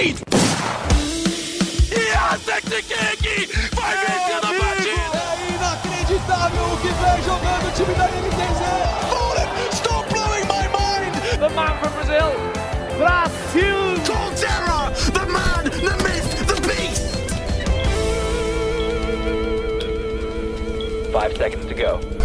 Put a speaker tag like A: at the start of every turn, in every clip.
A: lead! Yantek King vai vencer a partida!
B: É inacreditável o que vem jogando o time da NTZ!
A: Fallen, stop blowing my mind!
C: The man from Brazil, Brasil!
A: Colterra, the man, the myth, the beast!
D: Five seconds to go.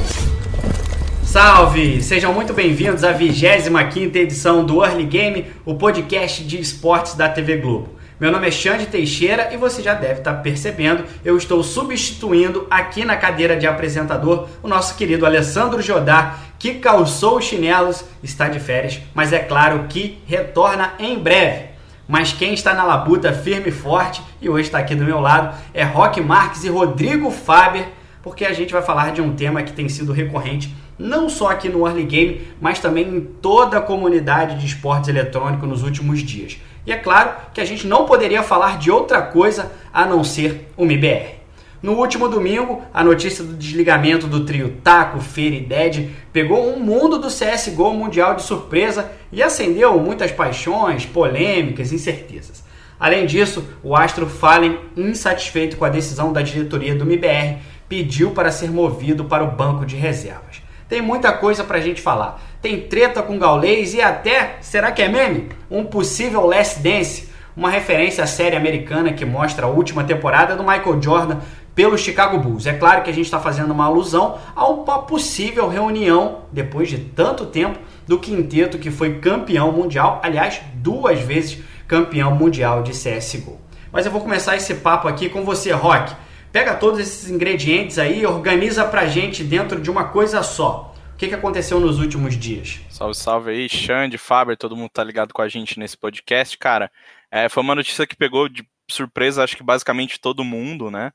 E: Salve! Sejam muito bem-vindos à 25ª edição do Early Game, o podcast de esportes da TV Globo. Meu nome é Xande Teixeira e você já deve estar percebendo, eu estou substituindo aqui na cadeira de apresentador o nosso querido Alessandro Jodar, que calçou os chinelos, está de férias, mas é claro que retorna em breve. Mas quem está na labuta firme e forte e hoje está aqui do meu lado é Roque Marques e Rodrigo Faber, porque a gente vai falar de um tema que tem sido recorrente não só aqui no Early Game, mas também em toda a comunidade de esportes eletrônicos nos últimos dias. E é claro que a gente não poderia falar de outra coisa a não ser o MBR. No último domingo, a notícia do desligamento do trio Taco, Feira e Dead pegou um mundo do CSGO mundial de surpresa e acendeu muitas paixões, polêmicas e incertezas. Além disso, o Astro Fallen, insatisfeito com a decisão da diretoria do MBR, pediu para ser movido para o banco de reservas. Tem muita coisa pra gente falar. Tem treta com Gaulês e até, será que é meme? Um possível Last Dance, uma referência à série americana que mostra a última temporada do Michael Jordan pelo Chicago Bulls. É claro que a gente está fazendo uma alusão a uma possível reunião, depois de tanto tempo, do quinteto que foi campeão mundial, aliás, duas vezes campeão mundial de CSGO. Mas eu vou começar esse papo aqui com você, Rock. Pega todos esses ingredientes aí e organiza pra gente dentro de uma coisa só. O que, que aconteceu nos últimos dias?
F: Salve, salve aí, Xande, Faber, todo mundo tá ligado com a gente nesse podcast. Cara, é, foi uma notícia que pegou de surpresa, acho que basicamente todo mundo, né?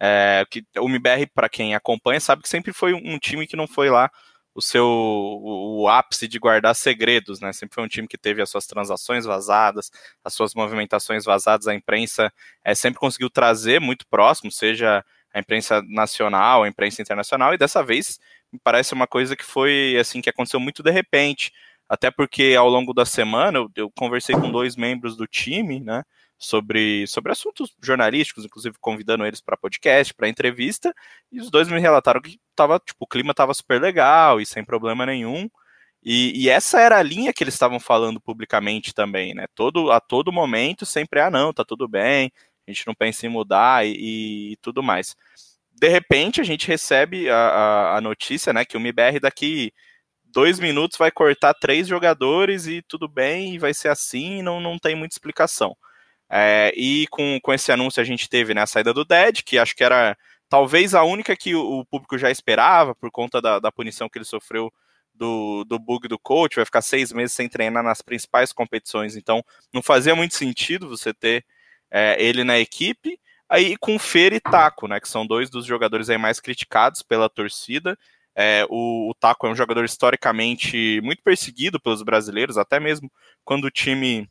F: É, que o MBR, para quem acompanha, sabe que sempre foi um time que não foi lá o seu o, o, ápice de guardar segredos, né? Sempre foi um time que teve as suas transações vazadas, as suas movimentações vazadas, a imprensa é, sempre conseguiu trazer muito próximo, seja a imprensa nacional, a imprensa internacional, e dessa vez me parece uma coisa que foi assim que aconteceu muito de repente, até porque ao longo da semana eu, eu conversei com dois membros do time, né? Sobre, sobre assuntos jornalísticos, inclusive convidando eles para podcast, para entrevista, e os dois me relataram que tava, tipo, o clima estava super legal e sem problema nenhum. E, e, essa era a linha que eles estavam falando publicamente também, né? Todo, a todo momento sempre, ah, não, tá tudo bem, a gente não pensa em mudar e, e tudo mais. De repente, a gente recebe a, a, a, notícia, né, que o MBR daqui dois minutos vai cortar três jogadores e tudo bem, e vai ser assim, não, não tem muita explicação. É, e com, com esse anúncio a gente teve né, a saída do Dead, que acho que era talvez a única que o, o público já esperava, por conta da, da punição que ele sofreu do, do bug do coach, vai ficar seis meses sem treinar nas principais competições, então não fazia muito sentido você ter é, ele na equipe. Aí com Fer e Taco, né, que são dois dos jogadores aí mais criticados pela torcida. É, o, o Taco é um jogador historicamente muito perseguido pelos brasileiros, até mesmo quando o time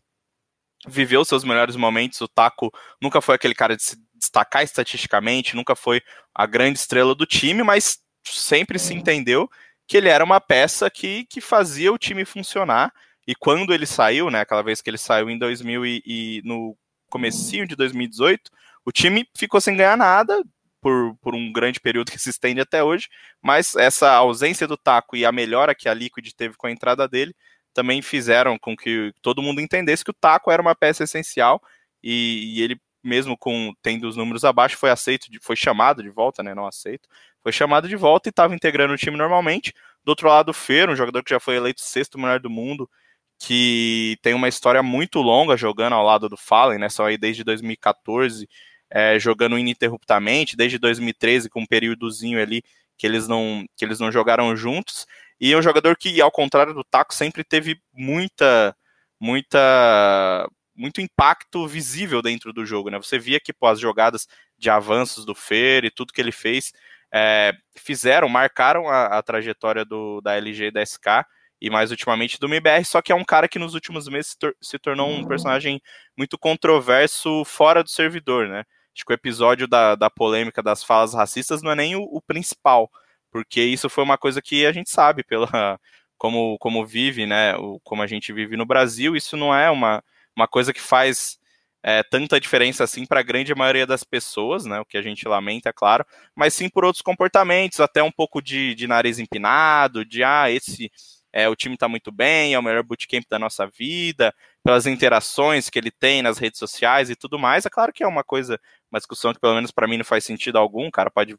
F: viveu seus melhores momentos. O Taco nunca foi aquele cara de se destacar estatisticamente, nunca foi a grande estrela do time, mas sempre se entendeu que ele era uma peça que, que fazia o time funcionar. E quando ele saiu, né, aquela vez que ele saiu em 2000 e, e no comecinho de 2018, o time ficou sem ganhar nada por, por um grande período que se estende até hoje, mas essa ausência do Taco e a melhora que a Liquid teve com a entrada dele também fizeram com que todo mundo entendesse que o Taco era uma peça essencial e, e ele mesmo com tendo os números abaixo foi aceito, foi chamado de volta, né, não aceito, foi chamado de volta e estava integrando o time normalmente. Do outro lado, o Fer, um jogador que já foi eleito sexto melhor do mundo, que tem uma história muito longa jogando ao lado do Fallen, né, só aí desde 2014, é, jogando ininterruptamente, desde 2013 com um períodozinho ali que eles não que eles não jogaram juntos. E é um jogador que, ao contrário do Taco, sempre teve muita, muita, muito impacto visível dentro do jogo, né? Você via que pô, as jogadas de avanços do Fer e tudo que ele fez é, fizeram, marcaram a, a, trajetória do, da LG e da SK e mais ultimamente do MBR, só que é um cara que nos últimos meses se, tor se tornou um personagem muito controverso fora do servidor, né? Acho que o episódio da, da polêmica das falas racistas não é nem o, o principal, porque isso foi uma coisa que a gente sabe pela como, como vive, né, o, como a gente vive no Brasil, isso não é uma, uma coisa que faz é, tanta diferença assim para a grande maioria das pessoas, né? O que a gente lamenta, é claro, mas sim por outros comportamentos, até um pouco de, de nariz empinado, de ah, esse é, o time está muito bem, é o melhor bootcamp da nossa vida, pelas interações que ele tem nas redes sociais e tudo mais. É claro que é uma coisa, uma discussão que pelo menos para mim não faz sentido algum, cara pode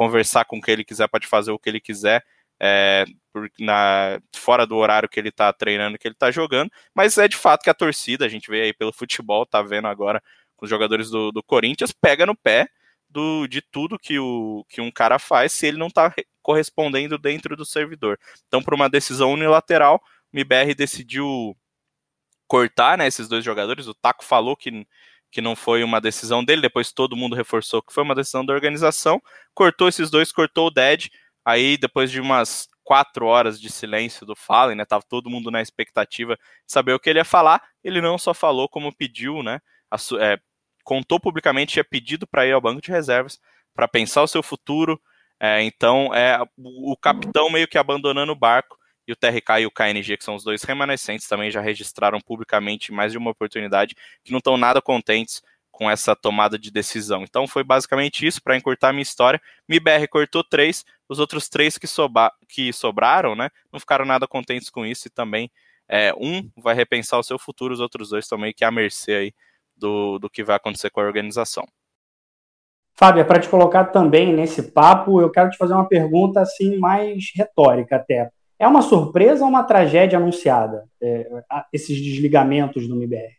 F: conversar com o que ele quiser, pode fazer o que ele quiser. É, por, na, fora do horário que ele está treinando, que ele está jogando, mas é de fato que a torcida, a gente vê aí pelo futebol, tá vendo agora os jogadores do, do Corinthians, pega no pé do, de tudo que, o, que um cara faz se ele não está correspondendo dentro do servidor. Então, por uma decisão unilateral, o MBR decidiu cortar né, esses dois jogadores. O Taco falou que, que não foi uma decisão dele, depois todo mundo reforçou que foi uma decisão da organização. Cortou esses dois, cortou o Dead. Aí, depois de umas quatro horas de silêncio do Fallen, né? Tava todo mundo na expectativa de saber o que ele ia falar. Ele não só falou, como pediu, né? A, é, contou publicamente, tinha pedido para ir ao banco de reservas para pensar o seu futuro. É, então, é o, capitão meio que abandonando o barco e o TRK e o KNG, que são os dois remanescentes, também já registraram publicamente mais de uma oportunidade, que não estão nada contentes com essa tomada de decisão. Então foi basicamente isso para encurtar a minha história. MIBR cortou três, os outros três que, soba, que sobraram, né, não ficaram nada contentes com isso e também é, um vai repensar o seu futuro, os outros dois também que é à mercê aí do, do que vai acontecer com a organização.
E: Fábio, para te colocar também nesse papo, eu quero te fazer uma pergunta assim mais retórica até. É uma surpresa ou uma tragédia anunciada, é, esses desligamentos do MBR?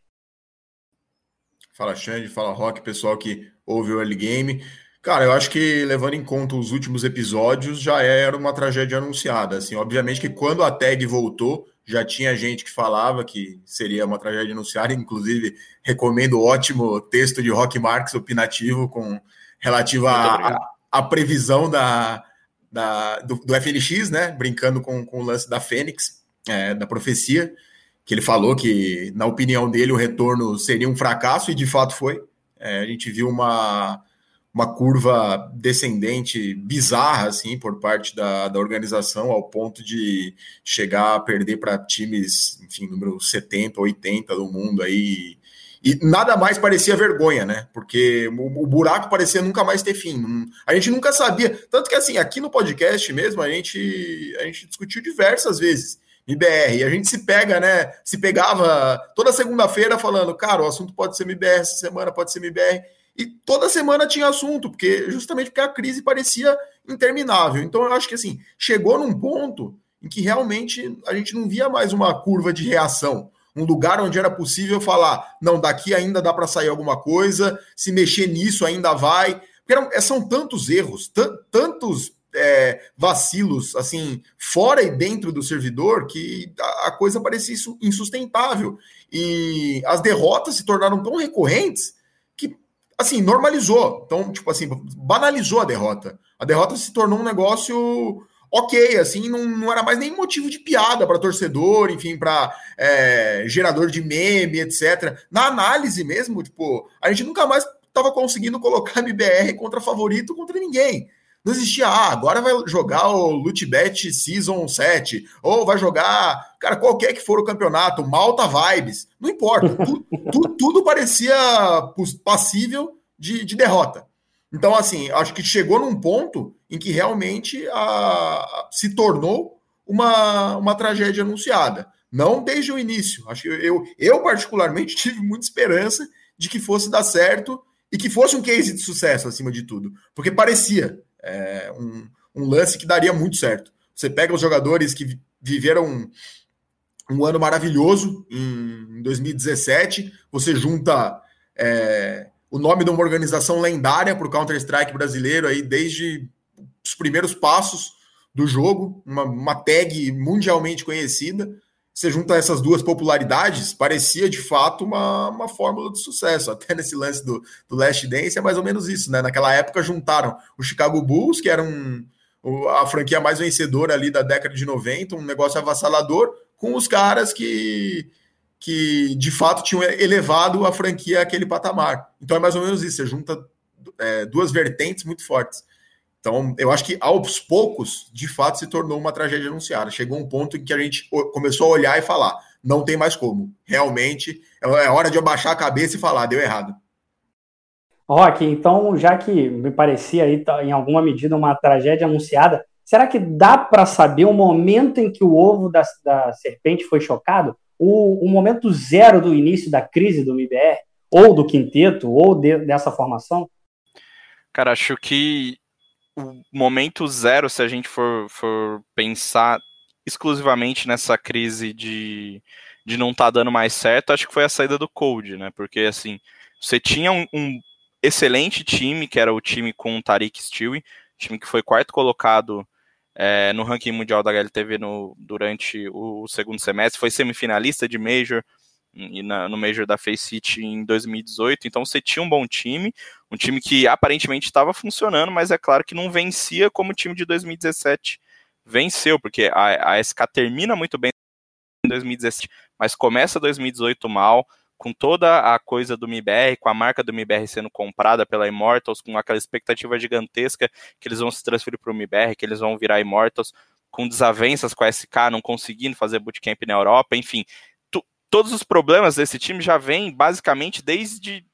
D: Fala Xande, fala Rock, pessoal que ouve o Early Game. Cara, eu acho que levando em conta os últimos episódios, já era uma tragédia anunciada. Assim, obviamente que quando a tag voltou, já tinha gente que falava que seria uma tragédia anunciada. Inclusive, recomendo o ótimo texto de Rock Marx opinativo com relativo à previsão da, da, do, do, FNX, né? Brincando com, com o lance da Fênix, é, da profecia, que ele falou que, na opinião dele, o retorno seria um fracasso, e de fato foi. É, a gente viu uma, uma curva descendente bizarra, assim, por parte da, da organização, ao ponto de chegar a perder para times, enfim, número 70, 80 do mundo aí e nada mais parecia vergonha, né? Porque o, o, buraco parecia nunca mais ter fim. A gente nunca sabia. Tanto que, assim, aqui no podcast mesmo, a gente, a gente discutiu diversas vezes. MBR, e a gente se pega, né? Se pegava toda segunda-feira falando, cara, o assunto pode ser MBR essa semana, pode ser MBR. E toda semana tinha assunto, porque justamente porque a crise parecia interminável. Então eu acho que assim, chegou num ponto em que realmente a gente não via mais uma curva de reação um lugar onde era possível falar, não, daqui ainda dá para sair alguma coisa, se mexer nisso ainda vai. Porque eram, é, são tantos erros, tantos é, vacilos, assim, fora e dentro do servidor, que a, a coisa parecia insustentável. E as derrotas se tornaram tão recorrentes que, assim, normalizou. Então, tipo assim, banalizou a derrota. A derrota se tornou um negócio ok, assim, não, não era mais nem motivo de piada para torcedor, enfim, para é, gerador de meme, etc. Na análise mesmo, tipo, a gente nunca mais estava conseguindo colocar MBR contra favorito contra ninguém. Não existia, ah, agora vai jogar o Lootbet Season 7, ou vai jogar, cara, qualquer que for o campeonato, Malta Vibes, não importa. tu, tu, tudo parecia passível de, de derrota. Então, assim, acho que chegou num ponto em que realmente a, a, se tornou uma, uma tragédia anunciada. Não desde o início. Acho que eu, eu, particularmente, tive muita esperança de que fosse dar certo e que fosse um case de sucesso, acima de tudo. Porque parecia é, um, um lance que daria muito certo. Você pega os jogadores que viveram um, um ano maravilhoso em 2017, você junta. É, o nome de uma organização lendária para o Counter-Strike brasileiro aí desde os primeiros passos do jogo, uma, uma tag mundialmente conhecida. Você junta essas duas popularidades, parecia de fato uma, uma fórmula de sucesso. Até nesse lance do, do Last Dance é mais ou menos isso, né? Naquela época juntaram o Chicago Bulls, que era um, a franquia mais vencedora ali da década de 90, um negócio avassalador, com os caras que que de fato tinham elevado a franquia àquele patamar. Então é mais ou menos isso, você junta é, duas vertentes muito fortes. Então, eu acho que aos poucos, de fato, se tornou uma tragédia anunciada. Chegou um ponto em que a gente começou a olhar e falar: não tem mais como. Realmente é hora de eu baixar a cabeça e falar, deu errado.
E: Rock, então, já que me parecia aí tá, em alguma medida uma tragédia anunciada, será que dá para saber o momento em que o ovo da, da serpente foi chocado? O, o, momento zero do início da crise do MBR? Ou do quinteto, ou de, dessa formação?
F: Cara, acho que o momento zero, se a gente for, for pensar exclusivamente nessa crise de, de não estar tá dando mais certo, acho que foi a saída do Cold, né? Porque assim, você tinha um, um excelente time, que era o time com o Tariq Stewie, time que foi quarto colocado é, no ranking mundial da HLTV no, durante o, o, segundo semestre, foi semifinalista de Major e na, no Major da Faceit em 2018, então você tinha um bom time, um time que aparentemente estava funcionando, mas é claro que não vencia como o time de 2017 venceu, porque a, a SK termina muito bem em 2017, mas começa 2018 mal, com toda a coisa do MIBR, com a marca do MIBR sendo comprada pela Immortals, com aquela expectativa gigantesca que eles vão se transferir para o MIBR, que eles vão virar Immortals, com desavenças com a SK, não conseguindo fazer bootcamp na Europa, enfim. todos os problemas desse time já vêm basicamente desde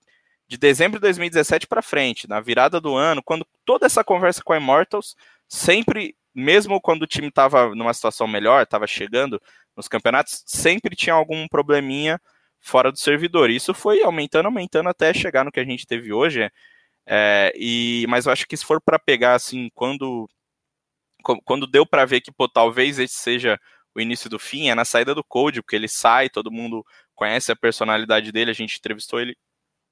F: de dezembro de 2017 para frente, na virada do ano, quando toda essa conversa com a Immortals, sempre, mesmo quando o time estava numa situação melhor, estava chegando nos campeonatos, sempre tinha algum probleminha fora do servidor. Isso foi aumentando, aumentando até chegar no que a gente teve hoje. É, e, mas eu acho que se for para pegar assim, quando quando deu para ver que pô, talvez esse seja o início do fim, é na saída do Code, porque ele sai, todo mundo conhece a personalidade dele, a gente entrevistou ele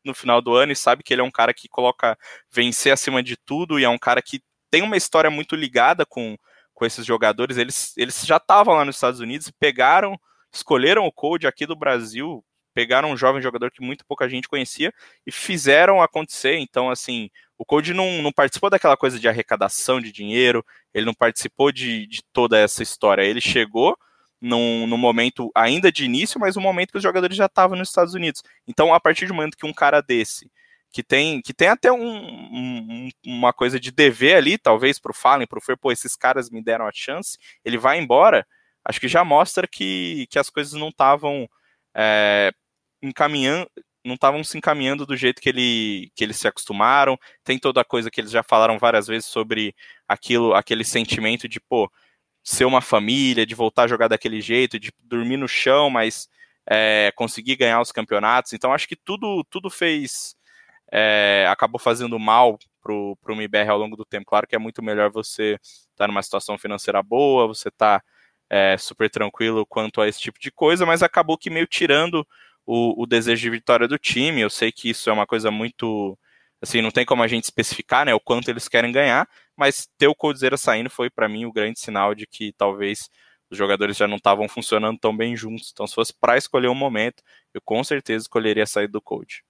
F: no final do ano e sabe que ele é um cara que coloca vencer acima de tudo e é um cara que tem uma história muito ligada com, com esses jogadores. Eles, eles já estavam lá nos Estados Unidos e pegaram, escolheram o Code aqui do Brasil pegaram um jovem jogador que muito pouca gente conhecia e fizeram acontecer. Então, assim, o Code não, não participou daquela coisa de arrecadação de dinheiro, ele não participou de, de toda essa história. Ele chegou num, num momento ainda de início, mas um momento que os jogadores já estavam nos Estados Unidos. Então, a partir do momento que um cara desse, que tem, que tem até um, um, uma coisa de dever ali, talvez para o Fallen, para o Fer, pô, esses caras me deram a chance, ele vai embora, acho que já mostra que, que as coisas não estavam é, encaminhando, não estavam se encaminhando do jeito que, ele, que eles se acostumaram. Tem toda a coisa que eles já falaram várias vezes sobre aquilo, aquele sentimento de, pô, ser uma família, de voltar a jogar daquele jeito, de dormir no chão, mas é, conseguir ganhar os campeonatos. Então acho que tudo, tudo fez. É, acabou fazendo mal pro, pro MIBR ao longo do tempo. Claro que é muito melhor você estar tá numa situação financeira boa, você tá é, super tranquilo quanto a esse tipo de coisa, mas acabou que meio tirando o, o, desejo de vitória do time. Eu sei que isso é uma coisa muito. Assim, não tem como a gente especificar né, o quanto eles querem ganhar, mas ter o Coldzera saindo foi para mim o grande sinal de que talvez os jogadores já não estavam funcionando tão bem juntos. Então, se fosse para escolher um momento, eu com certeza escolheria saída do Cold.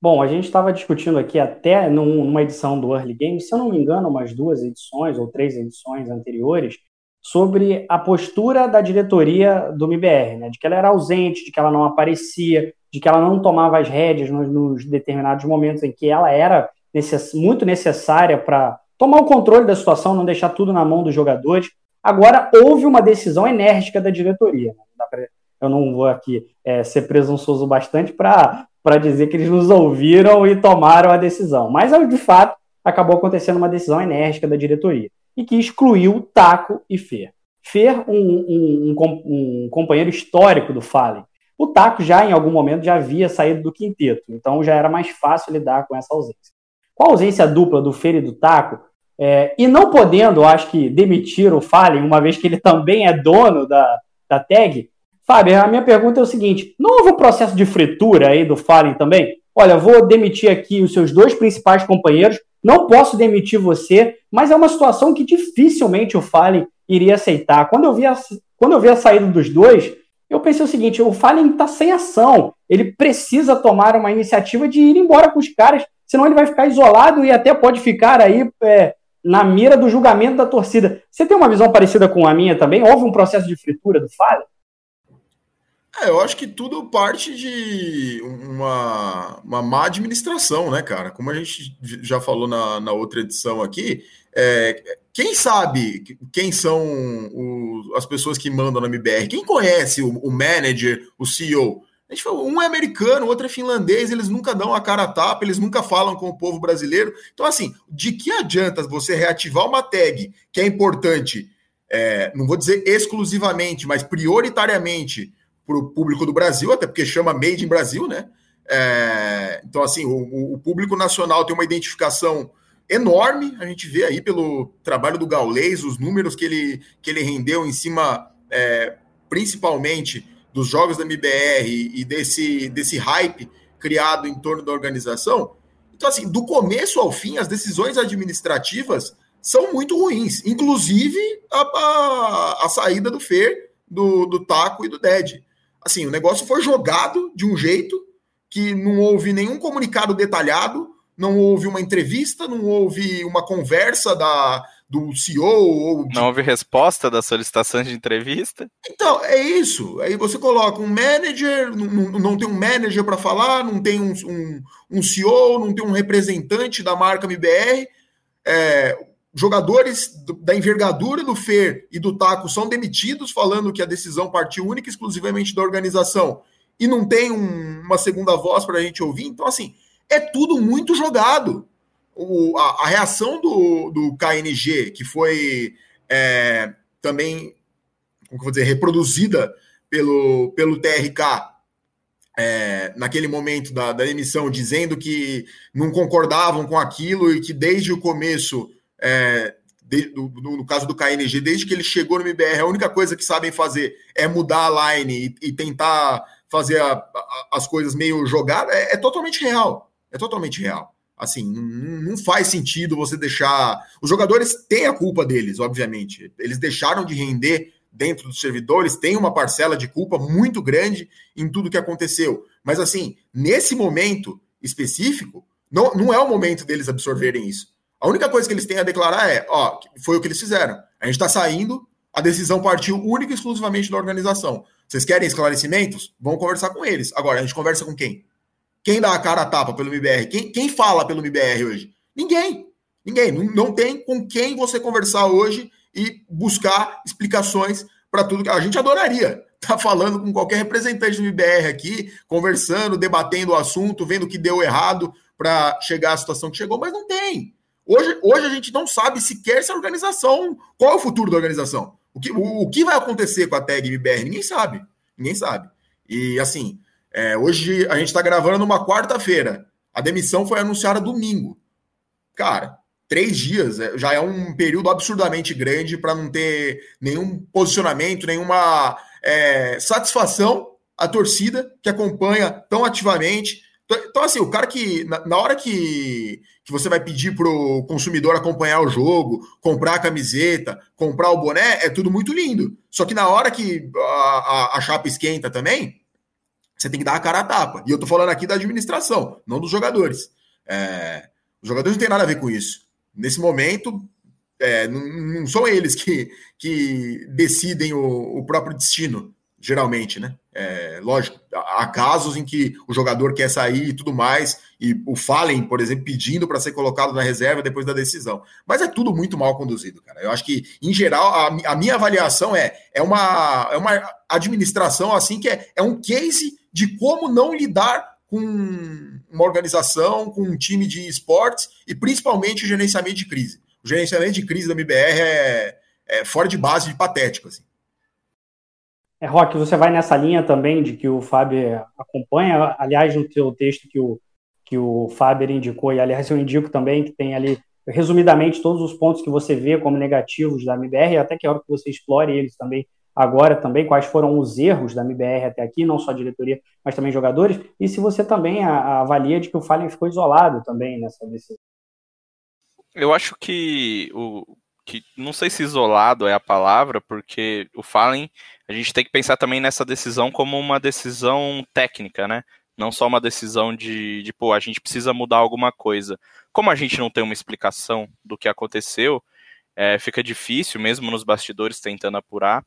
E: Bom, a gente estava discutindo aqui até numa edição do Early Game, se eu não me engano, umas duas edições ou três edições anteriores, sobre a postura da diretoria do MBR, né? de que ela era ausente, de que ela não aparecia, de que ela não tomava as rédeas nos, nos determinados momentos em que ela era necess muito necessária para tomar o controle da situação, não deixar tudo na mão dos jogadores. Agora, houve uma decisão enérgica da diretoria. Né? Eu não vou aqui é, ser presunçoso bastante para dizer que eles nos ouviram e tomaram a decisão, mas, de fato, acabou acontecendo uma decisão enérgica da diretoria e que excluiu Taco e Fer. Fer, um, um, um, um companheiro histórico do Fallen. O Taco já em algum momento já havia saído do quinteto, então já era mais fácil lidar com essa ausência. Com a ausência dupla do Fer e do Taco, é, e não podendo, acho que, demitir o Fallen, uma vez que ele também é dono da, da tag, Fábio, a minha pergunta é o seguinte: não houve processo de fritura aí do Fallen também? Olha, vou demitir aqui os seus dois principais companheiros, não posso demitir você, mas é uma situação que dificilmente o Fallen iria aceitar. Quando eu vi a, quando eu vi a saída dos dois, eu pensei o seguinte: o Fallen está sem ação. Ele precisa tomar uma iniciativa de ir embora com os caras, senão ele vai ficar isolado e até pode ficar aí é, na mira do julgamento da torcida. Você tem uma visão parecida com a minha também? Houve um processo de fritura do Fallen?
D: É, eu acho que tudo parte de uma, uma má administração, né, cara? Como a gente já falou na, na outra edição aqui, é, quem sabe quem são o, as pessoas que mandam na MBR? Quem conhece o, o, manager, o CEO? A gente falou, um é americano, o outro é finlandês, eles nunca dão a cara a tapa, eles nunca falam com o povo brasileiro. Então, assim, de que adianta você reativar uma tag que é importante, é, não vou dizer exclusivamente, mas prioritariamente para o público do Brasil, até porque chama Made in Brasil, né? É, então, assim, o, o, público nacional tem uma identificação enorme. A gente vê aí pelo trabalho do Gaulês, os números que ele, que ele rendeu em cima, é, principalmente, dos jogos da MBR e desse, desse hype criado em torno da organização. Então, assim, do começo ao fim, as decisões administrativas são muito ruins, inclusive a, a, a saída do Fer, do, do Taco e do Dead. Assim, o negócio foi jogado de um jeito que não houve nenhum comunicado detalhado, não houve uma entrevista, não houve uma conversa da, do CEO ou
F: de... Não houve resposta da solicitação de entrevista?
D: Então, é isso. Aí você coloca um manager, não, não tem um manager para falar, não tem um, um, um, CEO, não tem um representante da marca MBR. É, jogadores da envergadura do Fer e do Taco são demitidos, falando que a decisão partiu única e exclusivamente da organização e não tem um, uma segunda voz para a gente ouvir. Então, assim, é tudo muito jogado. O, a, a, reação do, do KNG, que foi é, também, como vou dizer, reproduzida pelo, pelo TRK é, naquele momento da, da emissão, dizendo que não concordavam com aquilo e que desde o começo, é, de, do, no caso do KNG, desde que ele chegou no MBR, a única coisa que sabem fazer é mudar a line e, e tentar fazer a, a, as coisas meio jogadas, é, é, totalmente real. É totalmente real. Assim, não, não, faz sentido você deixar. Os jogadores têm a culpa deles, obviamente. Eles deixaram de render dentro dos servidores, tem uma parcela de culpa muito grande em tudo que aconteceu. Mas, assim, nesse momento específico, não, não é o momento deles absorverem isso. A única coisa que eles têm a declarar é: ó, foi o que eles fizeram. A gente está saindo, a decisão partiu única e exclusivamente da organização. Vocês querem esclarecimentos? Vão conversar com eles. Agora, a gente conversa com quem? Quem dá a cara a tapa pelo MBR? Quem, quem fala pelo MBR hoje? Ninguém. Ninguém. Não, não tem com quem você conversar hoje e buscar explicações para tudo que a gente adoraria. Tá falando com qualquer representante do MBR aqui, conversando, debatendo o assunto, vendo o que deu errado para chegar à situação que chegou, mas não tem. Hoje, hoje a gente não sabe sequer se a organização. Qual é o futuro da organização? O que, o, o que vai acontecer com a tag MBR? Ninguém sabe. Ninguém sabe. E assim, é, hoje a gente está gravando numa quarta-feira. A demissão foi anunciada domingo. Cara, três dias é, já é um período absurdamente grande para não ter nenhum posicionamento, nenhuma é, satisfação à torcida que acompanha tão ativamente então, assim, o cara que, na, na, hora que, que você vai pedir pro consumidor acompanhar o jogo, comprar a camiseta, comprar o boné, é tudo muito lindo. Só que na hora que a, a, a chapa esquenta também, você tem que dar a cara a tapa. E eu tô falando aqui da administração, não dos jogadores. É, os jogadores não têm nada a ver com isso. Nesse momento, é, não, não, são eles que, que decidem o, o próprio destino geralmente, né? É, lógico, há casos em que o jogador quer sair e tudo mais, e o Fallen, por exemplo, pedindo para ser colocado na reserva depois da decisão. Mas é tudo muito mal conduzido, cara. Eu acho que, em geral, a, a minha avaliação é, é, uma, é uma administração assim que é, é um case de como não lidar com uma organização, com um time de esportes e principalmente o gerenciamento de crise. O gerenciamento de crise da MBR é, é fora de base de patético, assim.
E: É, Rock, você vai nessa linha também de que o Fábio acompanha, aliás, no teu texto que o, que o Fábio indicou, e aliás eu indico também que tem ali, resumidamente, todos os pontos que você vê como negativos da MBR, até que é hora que você explore eles também agora também, quais foram os erros da MBR até aqui, não só diretoria, mas também jogadores, e se você também avalia de que o Fallen ficou isolado também nessa decisão.
F: Eu acho que o, que não sei se isolado é a palavra, porque o Fallen, a gente tem que pensar também nessa decisão como uma decisão técnica, né? Não só uma decisão de, de pô, a gente precisa mudar alguma coisa. Como a gente não tem uma explicação do que aconteceu, é, fica difícil, mesmo nos bastidores tentando apurar,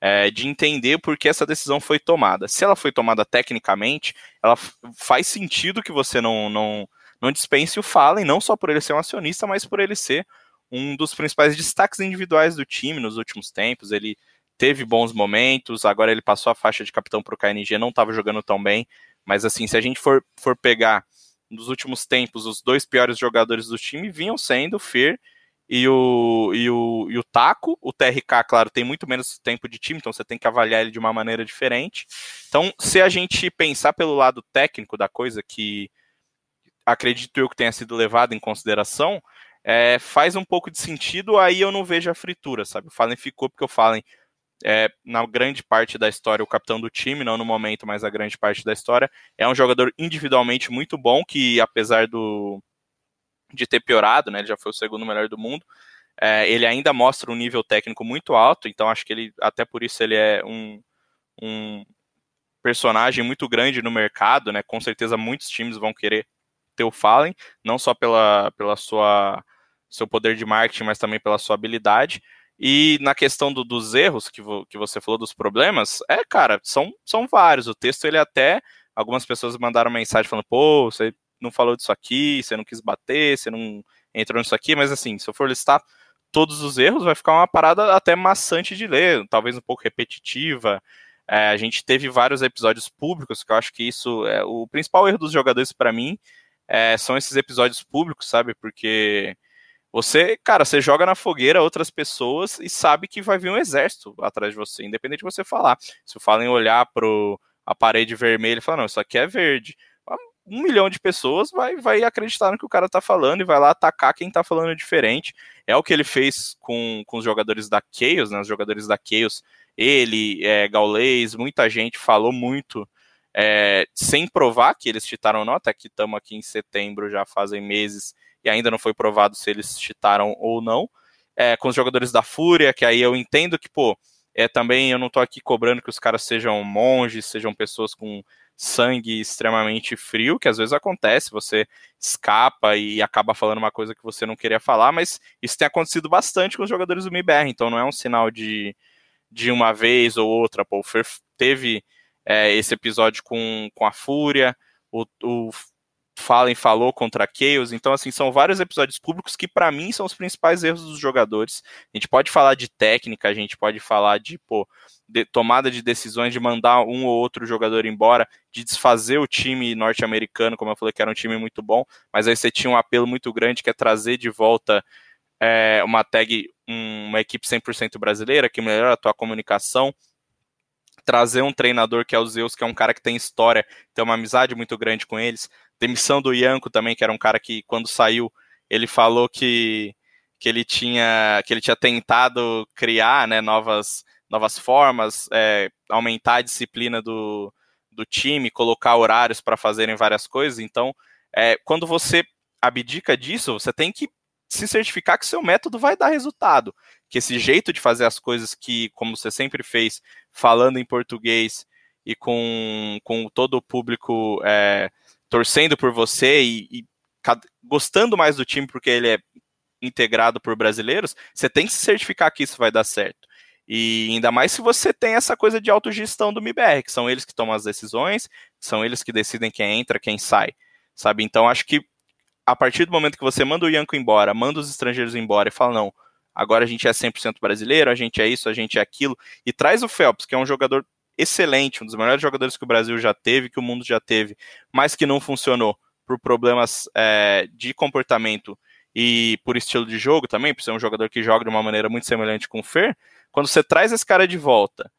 F: é, de entender por que essa decisão foi tomada. Se ela foi tomada tecnicamente, ela faz sentido que você não, não, não dispense o Fallen, não só por ele ser um acionista, mas por ele ser um dos principais destaques individuais do time nos últimos tempos. Ele teve bons momentos, agora ele passou a faixa de capitão para o KNG, não estava jogando tão bem, mas assim, se a gente for, for pegar nos últimos tempos, os dois piores jogadores do time vinham sendo o Fer e o, e o, e o Taco. O TRK, claro, tem muito menos tempo de time, então você tem que avaliar ele de uma maneira diferente. Então, se a gente pensar pelo lado técnico da coisa, que acredito eu que tenha sido levado em consideração, é, faz um pouco de sentido, aí eu não vejo a fritura, sabe? O Fallen ficou porque o Fallen, é, na grande parte da história, o capitão do time, não no momento, mas a grande parte da história, é um jogador individualmente muito bom, que apesar do de ter piorado, né? Ele já foi o segundo melhor do mundo. É, ele ainda mostra um nível técnico muito alto, então acho que ele, até por isso, ele é um, um personagem muito grande no mercado, né? Com certeza muitos times vão querer ter o Fallen, não só pela, pela sua seu poder de marketing, mas também pela sua habilidade. E na questão do, dos erros que, vo, que você falou dos problemas, é, cara, são, são vários. O texto, ele até. Algumas pessoas mandaram mensagem falando, pô, você não falou disso aqui, você não quis bater, você não entrou nisso aqui, mas assim, se eu for listar todos os erros, vai ficar uma parada até maçante de ler, talvez um pouco repetitiva. É, a gente teve vários episódios públicos, que eu acho que isso é o principal erro dos jogadores para mim, é, são esses episódios públicos, sabe? Porque você, cara, você joga na fogueira outras pessoas e sabe que vai vir um exército atrás de você, independente de você falar. Se eu falo em olhar para a parede vermelha e falar, não, isso aqui é verde um milhão de pessoas vai, vai acreditar no que o cara tá falando e vai lá atacar quem tá falando diferente. É o que ele fez com, com os jogadores da Chaos, né? Os jogadores da Chaos, ele, é, Gaulês, muita gente falou muito é, sem provar que eles não, até que estamos aqui em setembro, já fazem meses, e ainda não foi provado se eles chitaram ou não. É, com os jogadores da Fúria, que aí eu entendo que, pô, é também eu não tô aqui cobrando que os caras sejam monges, sejam pessoas com sangue extremamente frio, que às vezes acontece, você escapa e acaba falando uma coisa que você não queria falar, mas isso tem acontecido bastante com os jogadores do MIBR, então não é um sinal de, de uma vez ou outra. Pô, o Fer teve é, esse episódio com, com a Fúria, o, o Fallen falou contra Chaos, então assim, são vários episódios públicos que para mim são os principais erros dos jogadores. A gente pode falar de técnica, a gente pode falar de, pô, de tomada de decisões de mandar um ou outro jogador embora, de desfazer o time norte-americano, como eu falei que era um time muito bom, mas aí você tinha um apelo muito grande que é trazer de volta é, uma tag, um, uma equipe 100% brasileira que melhora a tua comunicação, trazer um treinador que é o Zeus, que é um cara que tem história, tem uma amizade muito grande com eles, demissão do Ianco também, que era um cara que quando saiu, ele falou que, que ele tinha que ele tinha tentado criar né, novas, novas formas, é, aumentar a disciplina do, do time, colocar horários para fazerem várias coisas. Então, é, quando você abdica disso, você tem que se certificar que seu método vai dar resultado. Que esse jeito de fazer as coisas que, como você sempre fez, falando em português e com, com todo o público é, torcendo por você e, e gostando mais do time porque ele é integrado por brasileiros, você tem que se certificar que isso vai dar certo. E ainda mais se você tem essa coisa de autogestão do MIBR, que são eles que tomam as decisões, são eles que decidem quem entra, quem sai, sabe? Então acho que a partir do momento que você manda o Yanko embora, manda os estrangeiros embora e fala, não, agora a gente é 100% brasileiro, a gente é isso, a gente é aquilo, e traz o Phelps, que é um jogador excelente, um dos melhores jogadores que o Brasil já teve, que o mundo já teve, mas que não funcionou por problemas é, de comportamento e por estilo de jogo também, por ser um jogador que joga de uma maneira muito semelhante com o Fer, quando você traz esse cara de volta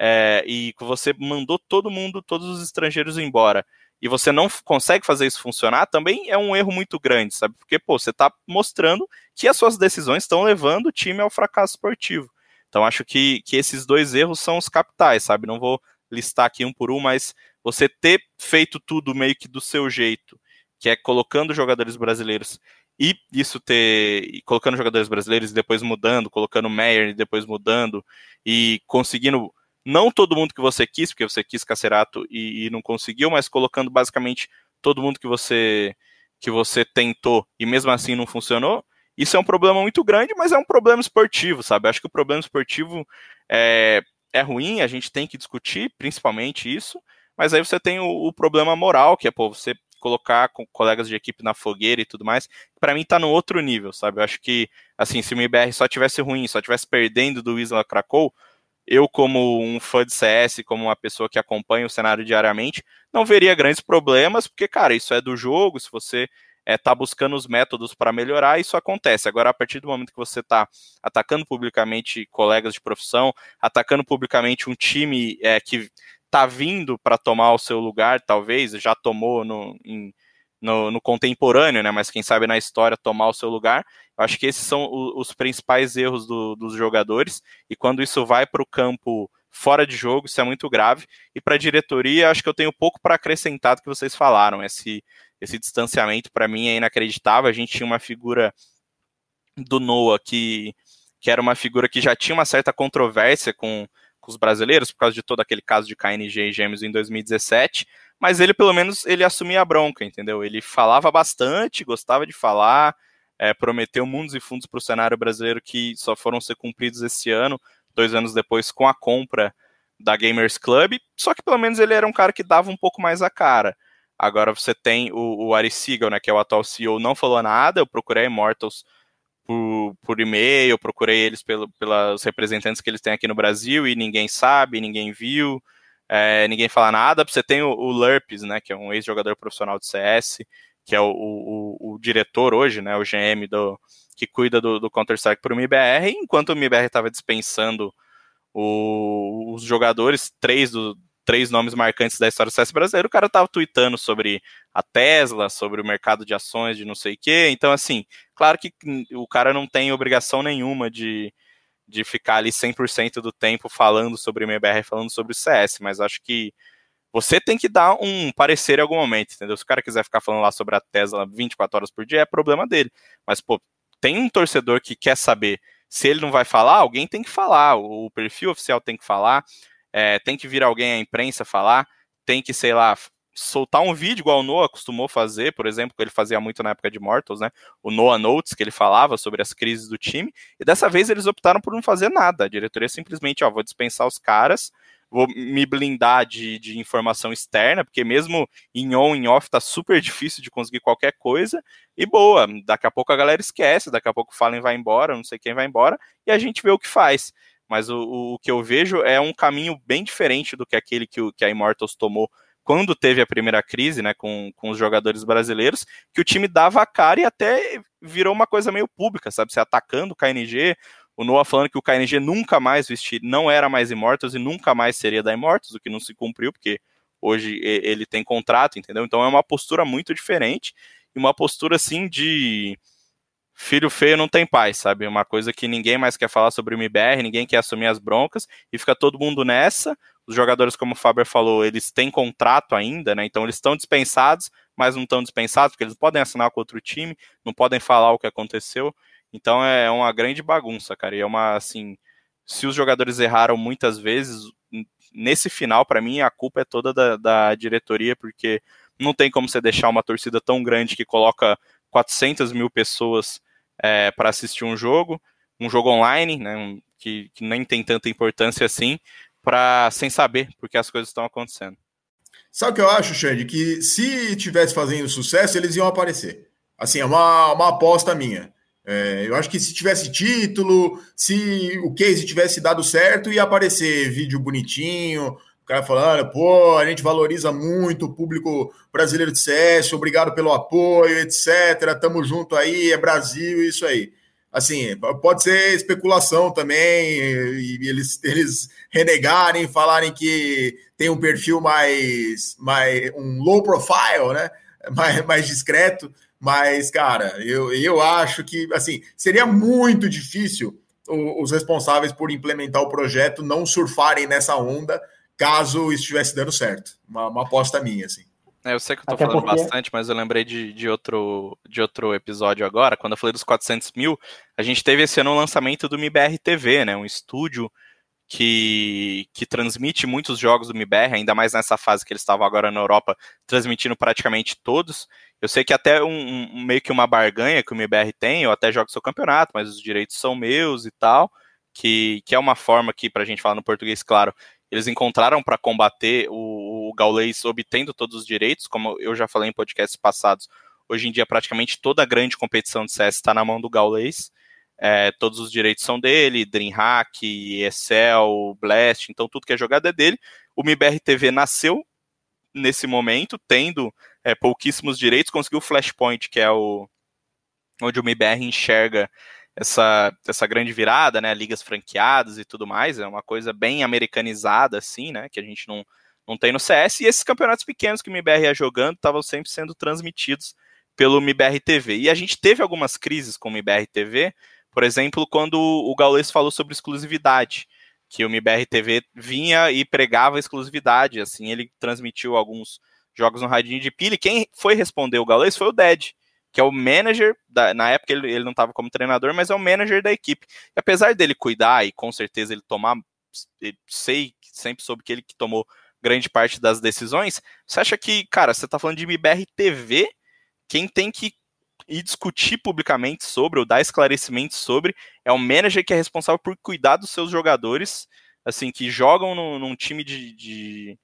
F: é, e você mandou todo mundo, todos os estrangeiros embora, e você não consegue fazer isso funcionar, também é um erro muito grande, sabe? Porque, pô, você está mostrando que as suas decisões estão levando o time ao fracasso esportivo. Então acho que, que esses dois erros são os capitais, sabe? Não vou listar aqui um por um, mas você ter feito tudo meio que do seu jeito, que é colocando jogadores brasileiros e isso ter e colocando jogadores brasileiros e depois mudando, colocando Meyer e depois mudando e conseguindo não todo mundo que você quis, porque você quis Cacerato e, e não conseguiu, mas colocando basicamente todo mundo que você que você tentou e mesmo assim não funcionou, isso é um problema muito grande, mas é um problema esportivo, sabe? Acho que o problema esportivo é, é ruim, a gente tem que discutir, principalmente isso, mas aí você tem o, o problema moral, que é, pô, você colocar com colegas de equipe na fogueira e tudo mais, para mim tá no outro nível, sabe? Eu acho que, assim, se o MBR só tivesse ruim, só tivesse perdendo do Isla Krakow, eu, como um fã de CS, como uma pessoa que acompanha o cenário diariamente, não veria grandes problemas, porque, cara, isso é do jogo, se você está é, buscando os métodos para melhorar, isso acontece. Agora, a partir do momento que você está atacando publicamente colegas de profissão, atacando publicamente um time é, que está vindo para tomar o seu lugar, talvez, já tomou no, em, no, no, contemporâneo, né? Mas quem sabe na história tomar o seu lugar. Eu acho que esses são os, os principais erros do, dos jogadores. E quando isso vai para o campo fora de jogo, isso é muito grave. E para a diretoria, acho que eu tenho pouco para acrescentar do que vocês falaram. Esse, esse distanciamento, para mim, é inacreditável. A gente tinha uma figura do Noah que, que era uma figura que já tinha uma certa controvérsia com, com os brasileiros, por causa de todo aquele caso de KNG e Gêmeos em 2017 mas ele pelo menos ele assumia a bronca, entendeu? Ele falava bastante, gostava de falar, é, prometeu mundos e fundos para o cenário brasileiro que só foram ser cumpridos esse ano, dois anos depois com a compra da Gamers Club, só que pelo menos ele era um cara que dava um pouco mais a cara. Agora você tem o, o Ari Siegel, né, que é o atual CEO, não falou nada, eu procurei a Immortals por, por e-mail, procurei eles pelo, pelos representantes que eles têm aqui no Brasil e ninguém sabe, ninguém viu é, ninguém fala nada. Você tem o, o né, que é um ex-jogador profissional de CS, que é o, o, o, diretor hoje, né, o GM do, que cuida do, do Counter-Strike para o MIBR, enquanto o MIBR estava dispensando os jogadores, três, do, três nomes marcantes da história do CS brasileiro, o cara estava tweetando sobre a Tesla, sobre o mercado de ações de não sei o quê. Então, assim, claro que o cara não tem obrigação nenhuma de, de ficar ali 100% do tempo falando sobre MBR, falando sobre o CS, mas acho que você tem que dar um parecer em algum momento, entendeu? Se o cara quiser ficar falando lá sobre a Tesla 24 horas por dia, é problema dele. Mas, pô, tem um torcedor que quer saber se ele não vai falar, alguém tem que falar, o perfil oficial tem que falar, é, tem que vir alguém à imprensa falar, tem que, sei lá, soltar um vídeo igual o Noah costumou fazer, por exemplo, que ele fazia muito na época de Mortals, né? O Noah Notes, que ele falava sobre as crises do time, e dessa vez eles optaram por não fazer nada. A diretoria simplesmente, ó, vou dispensar os caras, vou me blindar de, de informação externa, porque mesmo em on, em off, tá super difícil de conseguir qualquer coisa, e boa, daqui a pouco a galera esquece, daqui a pouco Fallen vai embora, não sei quem vai embora, e a gente vê o que faz. Mas o, o que eu vejo é um caminho bem diferente do que aquele que, o, que a Immortals tomou quando teve a primeira crise, né, com, com os jogadores brasileiros, que o time dava a cara e até virou uma coisa meio pública, sabe? Se atacando o KNG, o Noah falando que o KNG nunca mais vestir, não era mais Immortals e nunca mais seria da Immortals, o que não se cumpriu, porque hoje ele tem contrato, entendeu? Então é uma postura muito diferente e uma postura assim de filho feio não tem pai, sabe? Uma coisa que ninguém mais quer falar sobre o MBR, ninguém quer assumir as broncas e fica todo mundo nessa. Os jogadores, como o Faber falou, eles têm contrato ainda, né? Então eles estão dispensados, mas não estão dispensados, porque eles podem assinar com outro time, não podem falar o que aconteceu. Então é uma grande bagunça, cara. E é uma, assim, se os jogadores erraram muitas vezes, nesse final, para mim, a culpa é toda da, da diretoria, porque não tem como você deixar uma torcida tão grande que coloca 400 mil pessoas é, para assistir um jogo, um jogo online, né, que, que nem tem tanta importância assim, para sem saber porque as coisas estão acontecendo.
D: Sabe o que eu acho, Xande? Que se tivesse fazendo sucesso, eles iam aparecer. Assim, é uma, uma aposta minha. É, eu acho que se tivesse título, se o case tivesse dado certo, ia aparecer vídeo bonitinho, o cara falando, pô, a gente valoriza muito o público brasileiro de CS, obrigado pelo apoio, etc. Tamo junto aí, é Brasil, isso aí assim, pode ser especulação também, e eles, eles renegarem, falarem que tem um perfil mais, mais um low profile, né? Mais, mais discreto, mas, cara, eu, eu acho que assim seria muito difícil os responsáveis por implementar o projeto não surfarem nessa onda caso estivesse dando certo. Uma, uma aposta minha, assim.
F: É, eu sei que eu tô Até falando porque... bastante, mas eu lembrei de, de, outro, de outro episódio agora, quando eu falei dos 400 mil, a gente teve esse ano o lançamento do MIBR TV, né, um estúdio que, que transmite muitos jogos do MIBR, ainda mais nessa fase que eles estavam agora na Europa, transmitindo praticamente todos. Eu sei que até um, um, meio que uma barganha que o MIBR tem, eu até jogo seu campeonato, mas os direitos são meus e tal, que, que é uma forma que, pra gente falar no português, claro, eles encontraram para combater o, o Gaulês obtendo todos os direitos, como eu já falei em podcasts passados. Hoje em dia, praticamente toda a grande competição de CS está na mão do Gaulês. é, todos os direitos são dele, DreamHack, Excel, Blast, então tudo que é jogado é dele. O MIBR TV nasceu nesse momento, tendo é, pouquíssimos direitos, conseguiu o Flashpoint, que é o onde o MIBR enxerga essa, essa grande virada, né, ligas franqueadas e tudo mais, é uma coisa bem americanizada, assim, né, que a gente não, não tem no CS, e esses campeonatos pequenos que o MIBR ia jogando estavam sempre sendo transmitidos pelo MIBR TV. E a gente teve algumas crises com o MIBR TV, por exemplo, quando o Gaules falou sobre exclusividade, que o MIBR TV vinha e pregava exclusividade, assim, ele transmitiu alguns jogos no radinho de pilha, e quem foi responder o Gaules foi o Dead, que é o manager, da, na época ele, ele não estava como treinador, mas é o manager da equipe. E apesar dele cuidar, e com certeza ele tomar, sei, sempre soube que ele que tomou grande parte das decisões, você acha que, cara, você está falando de MBR TV, quem tem que ir discutir publicamente sobre, ou dar esclarecimentos sobre, é o manager que é responsável por cuidar dos seus jogadores, assim, que jogam no, num time de, de,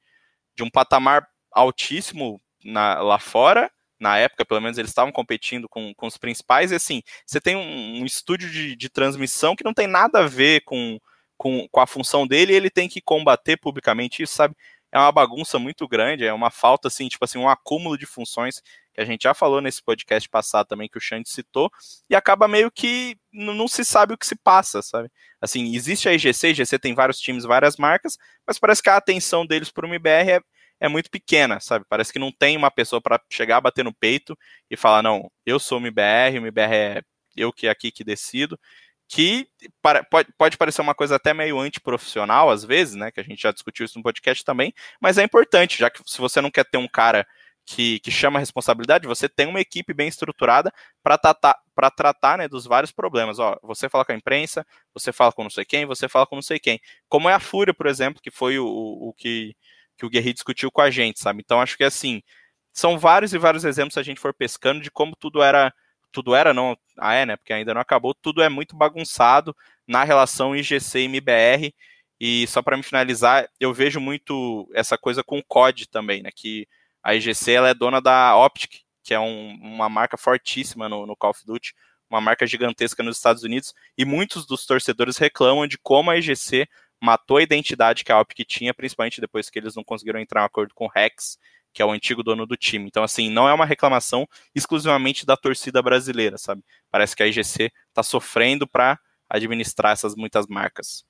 F: de um patamar altíssimo na, lá fora, na época, pelo menos eles estavam competindo com, com os principais, e assim, você tem um, um estúdio de, de, transmissão que não tem nada a ver com, com, com a função dele, e ele tem que combater publicamente isso, sabe? É uma bagunça muito grande, é uma falta, assim, tipo assim, um acúmulo de funções que a gente já falou nesse podcast passado também, que o Xande citou, e acaba meio que não se sabe o que se passa, sabe? Assim, existe a IGC, a IGC tem vários times, várias marcas, mas parece que a atenção deles para o MBR é, é muito pequena, sabe? Parece que não tem uma pessoa para chegar, bater no peito e falar, não, eu sou o MBR, o MBR é eu que é aqui que decido, que pode, pode parecer uma coisa até meio antiprofissional às vezes, né? Que a gente já discutiu isso no podcast também, mas é importante, já que se você não quer ter um cara que, que chama a responsabilidade, você tem uma equipe bem estruturada para tratar, pra tratar né, dos vários problemas. Ó, você fala com a imprensa, você fala com não sei quem, você fala com não sei quem. Como é a Fúria, por exemplo, que foi o, o que que o Guerri discutiu com a gente, sabe? Então acho que assim, são vários e vários exemplos se a gente for pescando de como tudo era, tudo era, não, ah é, né? Porque ainda não acabou, tudo é muito bagunçado na relação IGC e MBR. E só para me finalizar, eu vejo muito essa coisa com o COD também, né? Que a IGC ela é dona da Optic, que é um, uma marca fortíssima no, no Call of Duty, uma marca gigantesca nos Estados Unidos, e muitos dos torcedores reclamam de como a IGC matou a identidade que a Optic tinha, principalmente depois que eles não conseguiram entrar em acordo com o Rex, que é o antigo dono do time. Então, assim, não é uma reclamação exclusivamente da torcida brasileira, sabe? Parece que a IGC está sofrendo para administrar essas muitas marcas.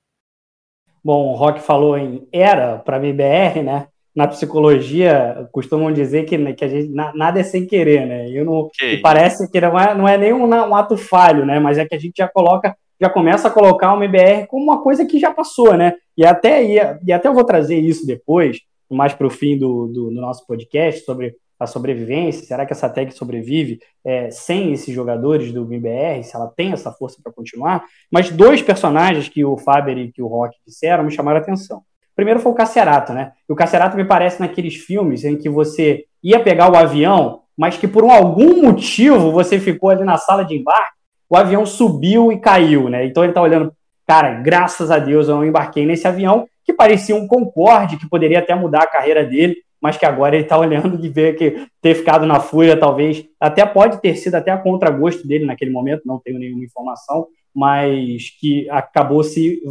E: Bom, o Rock falou em era para a MBR, né? Na psicologia costumam dizer que, que a gente nada é sem querer, né? Eu não, e parece que não é, não é nem um, um ato falho, né? Mas é que a gente já coloca já começa a colocar o MBR como uma coisa que já passou, né? E até, e, e até eu vou trazer isso depois, mais para o fim do, do, do, nosso podcast, sobre a sobrevivência. Será que essa tag sobrevive é, sem esses jogadores do MBR? Se ela tem essa força para continuar? Mas dois personagens que o Faber e que o Rock disseram me chamaram a atenção. Primeiro foi o Cacerato, né? E o Cacerato me parece naqueles filmes em que você ia pegar o avião, mas que por algum motivo você ficou ali na sala de embarque o avião subiu e caiu, né? Então ele tá olhando, cara, graças a Deus eu não embarquei nesse avião, que parecia um Concorde, que poderia até mudar a carreira dele, mas que agora ele tá olhando de ver que ter ficado na fúria, talvez, até pode ter sido até a contragosto dele naquele momento, não tenho nenhuma informação, mas que acabou se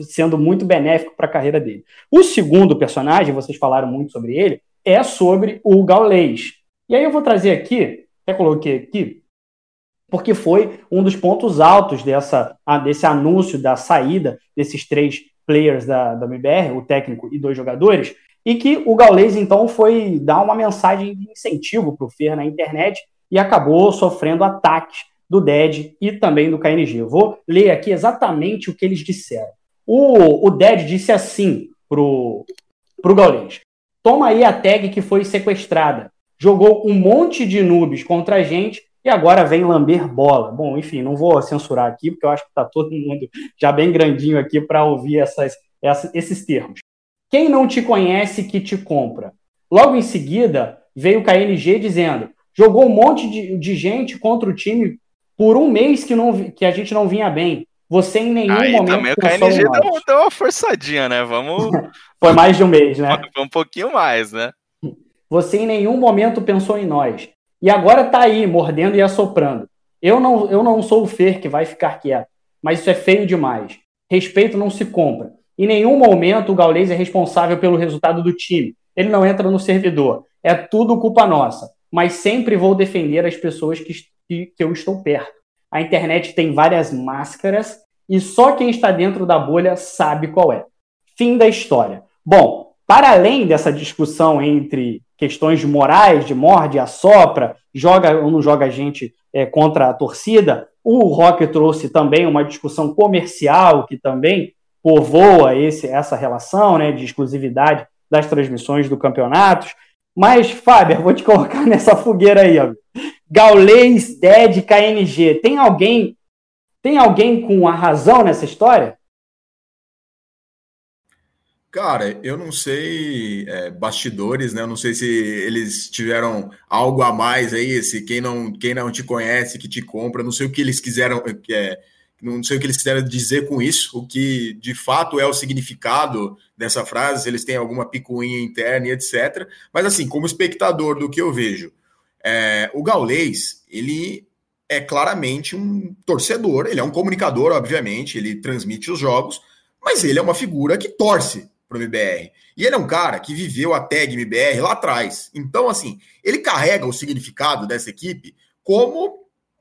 E: sendo muito benéfico para a carreira dele. O segundo personagem, vocês falaram muito sobre ele, é sobre o Gaulês. E aí eu vou trazer aqui, até coloquei aqui, porque foi um dos pontos altos dessa, desse anúncio da saída desses três players da, da MBR, o técnico e dois jogadores, e que o Gaules então foi dar uma mensagem de incentivo para o Fer na internet e acabou sofrendo ataques do DED e também do KNG. Eu vou ler aqui exatamente o que eles disseram. O, o DED disse assim pro, pro Gaules: Toma aí a tag que foi sequestrada. Jogou um monte de noobs contra a gente e agora vem lamber bola. Bom, enfim, não vou censurar aqui, porque eu acho que está todo mundo já bem grandinho aqui para ouvir essas, esses termos. Quem não te conhece que te compra? Logo em seguida, veio o KNG dizendo: jogou um monte de, de gente contra o time por um mês que, não, que a gente não vinha bem. Você em nenhum Aí, momento.
F: Também o KNG deu, deu, uma forçadinha, né? Vamos.
E: Foi mais de um mês, né?
F: Foi um pouquinho mais, né?
E: Você em nenhum momento pensou em nós. E agora está aí, mordendo e assoprando. Eu não, eu não sou o Fer que vai ficar quieto. mas isso é feio demais. Respeito não se compra. Em nenhum momento o Gaules é responsável pelo resultado do time. Ele não entra no servidor. É tudo culpa nossa. Mas sempre vou defender as pessoas que, que, que eu estou perto. A internet tem várias máscaras e só quem está dentro da bolha sabe qual é. Fim da história. Bom, para além dessa discussão entre questões morais, de morde, assopra, joga ou não joga a gente é, contra a torcida, o Rock trouxe também uma discussão comercial que também povoa esse, essa relação né, de exclusividade das transmissões do campeonatos. Mas, Fábio, vou te colocar nessa fogueira aí. Ó. Gaulês, Dead, KNG. Tem alguém, tem alguém com a razão nessa história?
D: Cara, eu não sei é, bastidores, né? Eu não sei se eles tiveram algo a mais aí, se quem não, quem não te conhece, que te compra, não sei o que eles quiseram, é, não sei o que eles quiseram dizer com isso, o que de fato é o significado dessa frase, se eles têm alguma picuinha interna e etc. Mas assim, como espectador do que eu vejo, é, o Gaulês, ele é claramente um torcedor, ele é um comunicador, obviamente, ele transmite os jogos, mas ele é uma figura que torce para o MBR. E ele é um cara que viveu a tag MBR lá atrás. Então, assim, ele carrega o significado dessa equipe como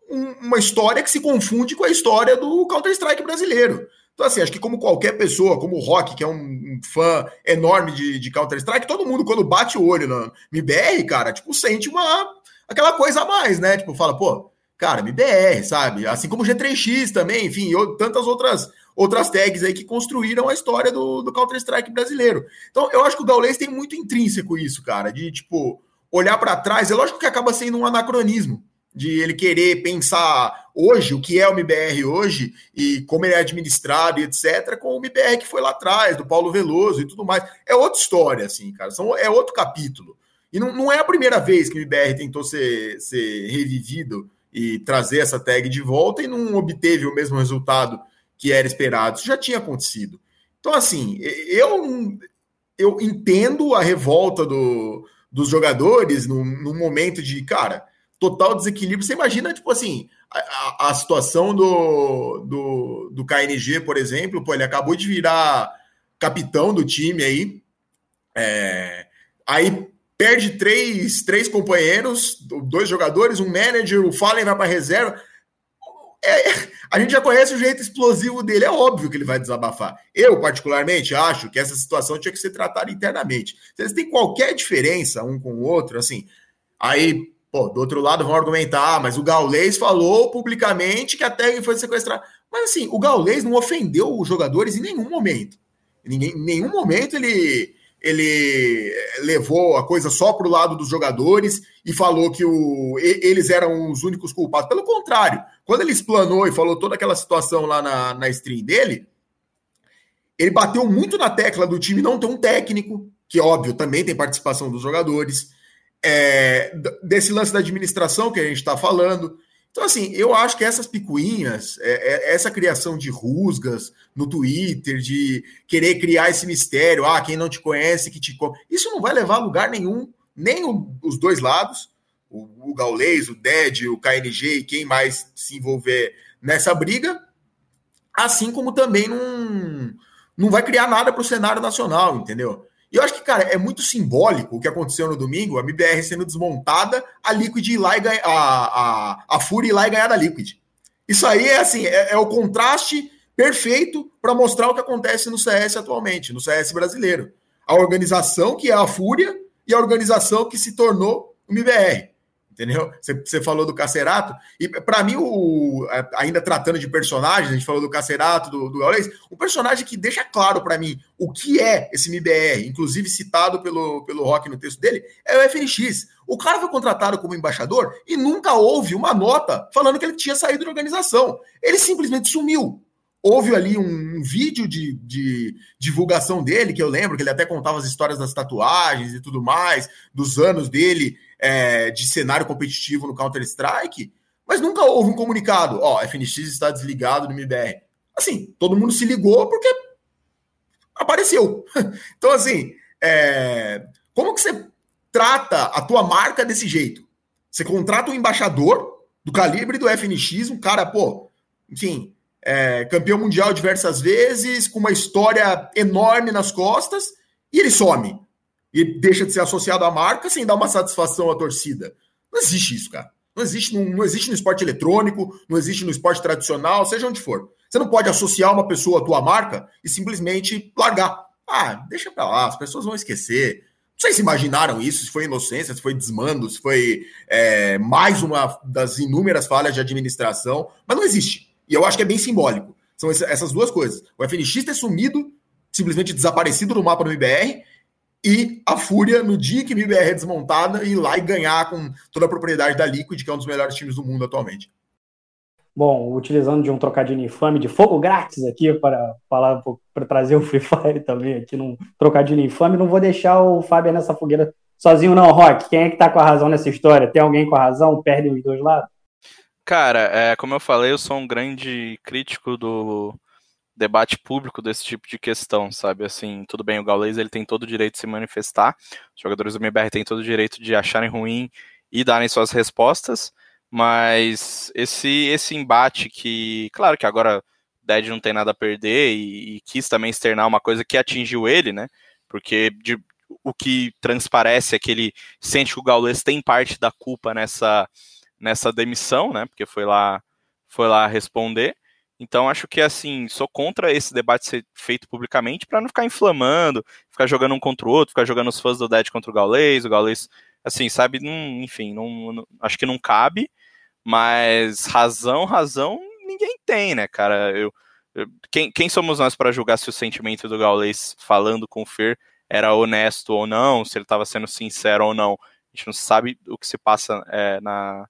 D: um, uma história que se confunde com a história do Counter-Strike brasileiro. Então, assim, acho que como qualquer pessoa, como o Rock, que é um, um fã enorme de, de Counter-Strike, todo mundo, quando bate o olho no MBR, cara, tipo, sente uma aquela coisa a mais, né? Tipo, fala, pô, cara, MBR, sabe? Assim como G3X também, enfim, tantas outras outras tags aí que construíram a história do, do Counter-Strike brasileiro. Então, eu acho que o Gaules tem muito intrínseco isso, cara, de tipo, olhar para trás. É lógico que acaba sendo um anacronismo, de ele querer pensar hoje, o que é o MBR hoje, e como ele é administrado e etc., com o MBR que foi lá atrás, do Paulo Veloso e tudo mais. É outra história, assim, cara, são, é outro capítulo. E não, não é a primeira vez que o MBR tentou ser, ser revivido e trazer essa tag de volta e não obteve o mesmo resultado que era esperado. Isso já tinha acontecido. Então, assim, eu, eu entendo a revolta do, dos jogadores no, momento de, cara, total desequilíbrio. Você imagina, tipo assim, a, a, situação do, do, do KNG, por exemplo, pô, ele acabou de virar capitão do time aí. É, aí perde três, três companheiros, dois jogadores, um manager, o Fallen vai para reserva. É, a gente já conhece o jeito explosivo dele, é óbvio que ele vai desabafar. Eu, particularmente, acho que essa situação tinha que ser tratada internamente. Se eles têm qualquer diferença um com o outro, assim, aí, pô, do outro lado vão argumentar, ah, mas o Gaulês falou publicamente que a tag foi sequestrada. Mas assim, o Gaulês não ofendeu os jogadores em nenhum momento. Em nenhum momento ele ele levou a coisa só para o lado dos jogadores e falou que o, eles eram os únicos culpados. Pelo contrário, quando ele explanou e falou toda aquela situação lá na, na stream dele, ele bateu muito na tecla do time não ter um técnico, que óbvio também tem participação dos jogadores, é, desse lance da administração que a gente está falando. Então, assim, eu acho que essas picuinhas, é, é, essa criação de rusgas no Twitter, de querer criar esse mistério, ah, quem não te conhece, que te. Isso não vai levar a lugar nenhum, nem o, os dois lados, o, o Gaulês, o DED, o KNG e quem mais se envolver nessa briga, assim como também não, não vai criar nada para o cenário nacional, entendeu? E eu acho que, cara, é muito simbólico o que aconteceu no domingo, a MBR sendo desmontada, a Liquid ir lá e a, a, a Fúria ir lá e ganhar da Liquid. Isso aí é assim, é, é o contraste perfeito para mostrar o que acontece no CS atualmente, no CS brasileiro. A organização que é a Fúria e a organização que se tornou o MBR entendeu? Você, falou do Cacerato, e para mim, o, ainda tratando de personagens, a gente falou do Cacerato, do, do Gaules, um personagem que deixa claro para mim o que é esse MBR, inclusive citado pelo, pelo Rock no texto dele, é o FNX. O cara foi contratado como embaixador e nunca houve uma nota falando que ele tinha saído da organização. Ele simplesmente sumiu. Houve ali um, um vídeo de, de, divulgação dele, que eu lembro que ele até contava as histórias das tatuagens e tudo mais, dos anos dele é, de cenário competitivo no Counter-Strike, mas nunca houve um comunicado, ó, oh, FNX está desligado do MBR. Assim, todo mundo se ligou porque apareceu. Então, assim, é... como que você trata a tua marca desse jeito? Você contrata um embaixador do calibre do FNX, um cara, pô, enfim, é, campeão mundial diversas vezes, com uma história enorme nas costas, e ele some. E deixa de ser associado à marca sem dar uma satisfação à torcida. Não existe isso, cara. Não existe, não, não existe no esporte eletrônico, não existe no esporte tradicional, seja onde for. Você não pode associar uma pessoa à tua marca e simplesmente largar. Ah, deixa pra lá, as pessoas vão esquecer. Não sei se imaginaram isso, se foi inocência, se foi desmando, se foi é, mais uma das inúmeras falhas de administração, mas não existe. E eu acho que é bem simbólico. São essas duas coisas. O FNX ter sumido, simplesmente desaparecido do mapa do IBR, e a Fúria, no dia que a MBR é desmontada, ir lá e ganhar com toda a propriedade da Liquid, que é um dos melhores times do mundo atualmente.
E: Bom, utilizando de um trocadilho infame de fogo grátis aqui para falar para trazer o Free Fire também aqui num trocadilho infame, não vou deixar o Fábio nessa fogueira sozinho não, Rock. Quem é que tá com a razão nessa história? Tem alguém com a razão? Perdem os dois lados?
F: Cara, é, como eu falei, eu sou um grande crítico do, debate público desse tipo de questão, sabe? Assim, tudo bem, o Gaules ele tem todo o direito de se manifestar, os jogadores do MBR têm todo o direito de acharem ruim e darem suas respostas, mas esse esse embate que, claro que agora Dead não tem nada a perder e, e quis também externar uma coisa que atingiu ele, né? Porque de, o que transparece é que ele sente que o Gaules tem parte da culpa nessa nessa demissão, né? Porque foi lá foi lá responder. Então acho que assim, sou contra esse debate ser feito publicamente para não ficar inflamando, ficar jogando um contra o outro, ficar jogando os fãs do Dead contra o Gaules, o Gaules, assim, sabe, não, enfim, não, não, acho que não cabe, mas razão, razão ninguém tem, né, cara? Eu, eu quem, quem somos nós para julgar se o sentimento do Gaules falando com o Fer era honesto ou não, se ele estava sendo sincero ou não? A gente não sabe o que se passa é, na,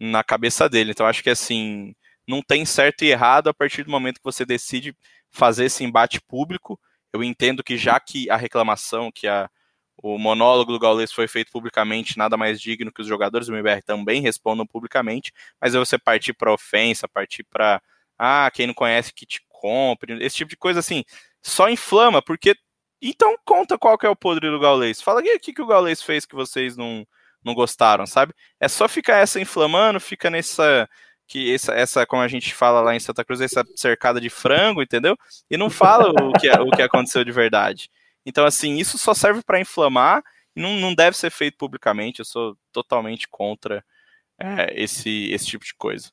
F: na cabeça dele. Então acho que assim não tem certo e errado a partir do momento que você decide fazer esse embate público. Eu entendo que já que a reclamação, que a, o monólogo do Gaules foi feito publicamente, nada mais digno que os jogadores do MBR também respondam publicamente, mas aí você partir para ofensa, partir para ah, quem não conhece que te compre, esse tipo de coisa assim, só inflama, porque então conta qual que é o podre do Gaules. Fala o que, que o Gaules fez que vocês não, não gostaram, sabe? É só ficar essa inflamando, fica nessa que essa, essa, como a gente fala lá em Santa Cruz, essa cercada de frango, entendeu? E não fala o que, o que aconteceu de verdade. Então, assim, isso só serve para inflamar e não, não deve ser feito publicamente. Eu sou totalmente contra é, esse, esse tipo de coisa.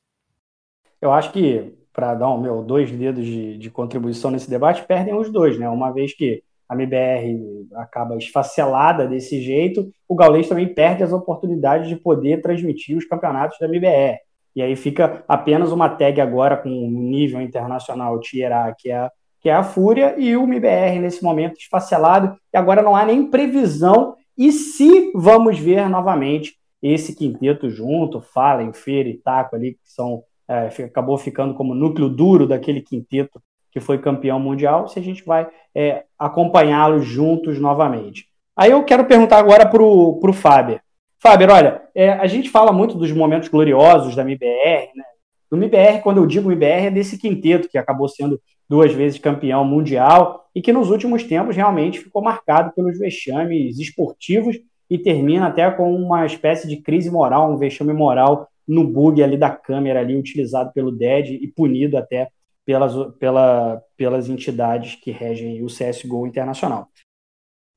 E: Eu acho que, para dar um meu dois dedos de, de contribuição nesse debate, perdem os dois, né? Uma vez que a MBR acaba esfacelada desse jeito, o Gaulês também perde as oportunidades de poder transmitir os campeonatos da MBR. E aí fica apenas uma tag agora com um nível internacional Tier que é, que é a Fúria, e o MBR nesse momento esfacelado, e agora não há nem previsão. E se vamos ver novamente esse quinteto junto, Fallen, Feira e Taco ali, que são, é, acabou ficando como núcleo duro daquele quinteto que foi campeão mundial, se a gente vai é, acompanhá-los juntos novamente. Aí eu quero perguntar agora para o Fábio. Fábio, olha, é, a gente fala muito dos momentos gloriosos da MBR, né? Do MBR, quando eu digo MBR, é desse quinteto que acabou sendo duas vezes campeão mundial e que nos últimos tempos realmente ficou marcado pelos vexames esportivos e termina até com uma espécie de crise moral, um vexame moral no bug ali da câmera ali utilizado pelo DED e punido até pelas, pela, pelas entidades que regem o CSGO internacional.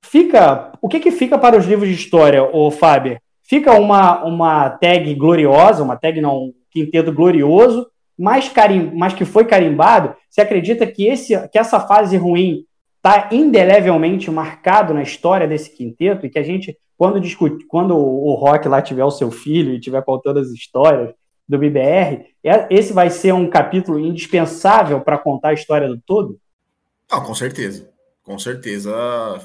E: Fica, o que, que fica para os livros de história, o Fábio, Fica uma, uma tag gloriosa, uma tag não, um quinteto glorioso, mas, carim, mas que foi carimbado. Você acredita que, esse, que essa fase ruim está indelevelmente marcado na história desse quinteto e que a gente, quando discute, quando o Rock lá tiver o seu filho e tiver contando as histórias do BBR, é, esse vai ser um capítulo indispensável para contar a história do todo?
D: Ah, com certeza. Com certeza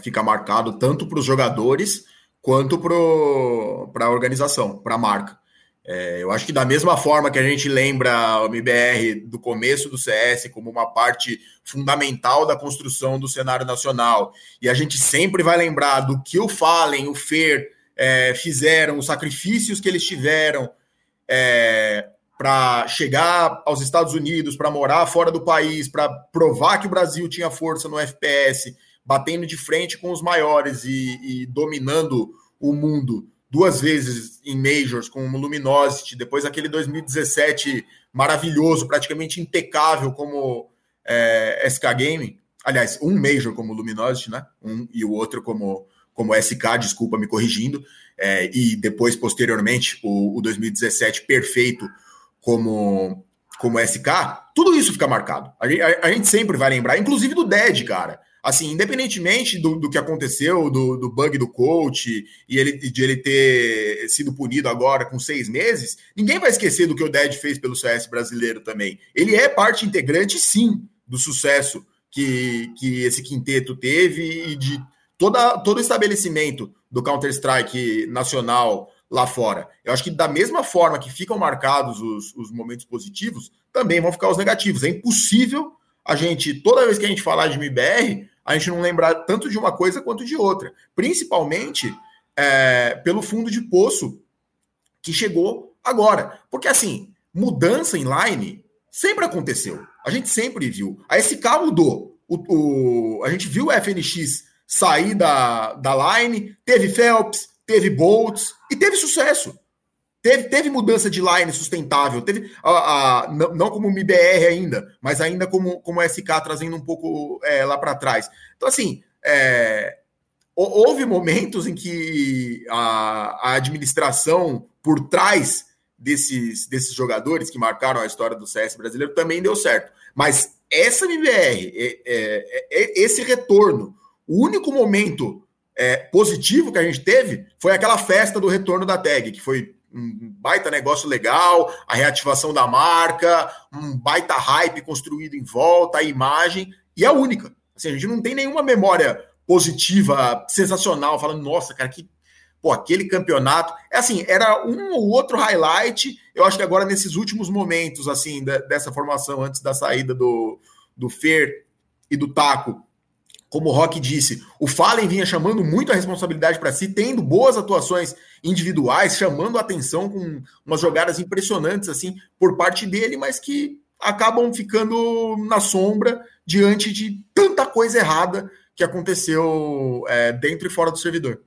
D: fica marcado tanto para os jogadores quanto para a organização, para a marca. É, eu acho que da mesma forma que a gente lembra o MBR do começo do CS como uma parte fundamental da construção do cenário nacional, e a gente sempre vai lembrar do que o Fallen, o Fer é, fizeram, os sacrifícios que eles tiveram é, para chegar aos Estados Unidos, para morar fora do país, para provar que o Brasil tinha força no FPS batendo de frente com os maiores e, e dominando o mundo duas vezes em Majors com o Luminosity, depois aquele 2017 maravilhoso, praticamente impecável como é, SK Game. Aliás, um Major como Luminosity, né? Um e o outro como, como SK, desculpa me corrigindo. É, e depois, posteriormente, o, o 2017 perfeito como, como SK. Tudo isso fica marcado. A, a, a gente sempre vai lembrar, inclusive do Dead, cara assim, independentemente do, do que aconteceu, do, do, bug do coach e ele, de ele ter sido punido agora com seis meses, ninguém vai esquecer do que o Ded fez pelo CS brasileiro também. Ele é parte integrante, sim, do sucesso que, que esse quinteto teve e de toda, todo o estabelecimento do Counter-Strike nacional lá fora. Eu acho que da mesma forma que ficam marcados os, os momentos positivos, também vão ficar os negativos. É impossível a gente, toda vez que a gente falar de MBR, a gente não lembrar tanto de uma coisa quanto de outra. Principalmente é, pelo fundo de poço que chegou agora. Porque, assim, mudança em line sempre aconteceu. A gente sempre viu. A SK mudou. O, o, a gente viu o FNX sair da, da line, teve Phelps, teve Bolts e teve sucesso. Teve, teve mudança de line sustentável, teve a, a não, não, como MBR ainda, mas ainda como, como SK trazendo um pouco é, lá para trás. Então, assim, é, houve momentos em que a, a, administração por trás desses, desses jogadores que marcaram a história do CS brasileiro também deu certo. Mas essa MBR, é, é, é, esse retorno, o único momento é, positivo que a gente teve foi aquela festa do retorno da tag, que foi um baita negócio legal, a reativação da marca, um baita hype construído em volta, a imagem, e é única. Assim, a gente não tem nenhuma memória positiva, sensacional, falando, nossa, cara, que. Pô, aquele campeonato. É assim, era um ou outro highlight. Eu acho que agora, nesses últimos momentos, assim, dessa formação, antes da saída do, do Fer e do Taco, como o Rock disse, o Fallen vinha chamando muito a responsabilidade para si, tendo boas atuações individuais, chamando a atenção com umas jogadas impressionantes assim por parte dele, mas que acabam ficando na sombra diante de tanta coisa errada que aconteceu é, dentro e fora do servidor.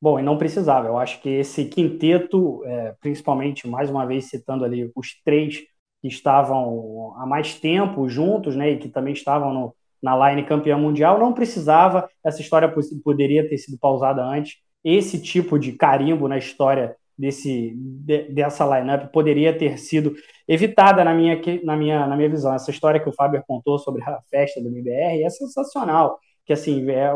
E: Bom, e não precisava. Eu acho que esse quinteto, é, principalmente, mais uma vez citando ali os três que estavam há mais tempo juntos, né, e que também estavam no, na line campeã mundial, não precisava, essa história poderia ter sido pausada antes. Esse tipo de carimbo na história desse, de, dessa lineup poderia ter sido evitada na minha, na, minha, na minha visão. Essa história que o Fábio contou sobre a festa do MBR é sensacional, que assim, é,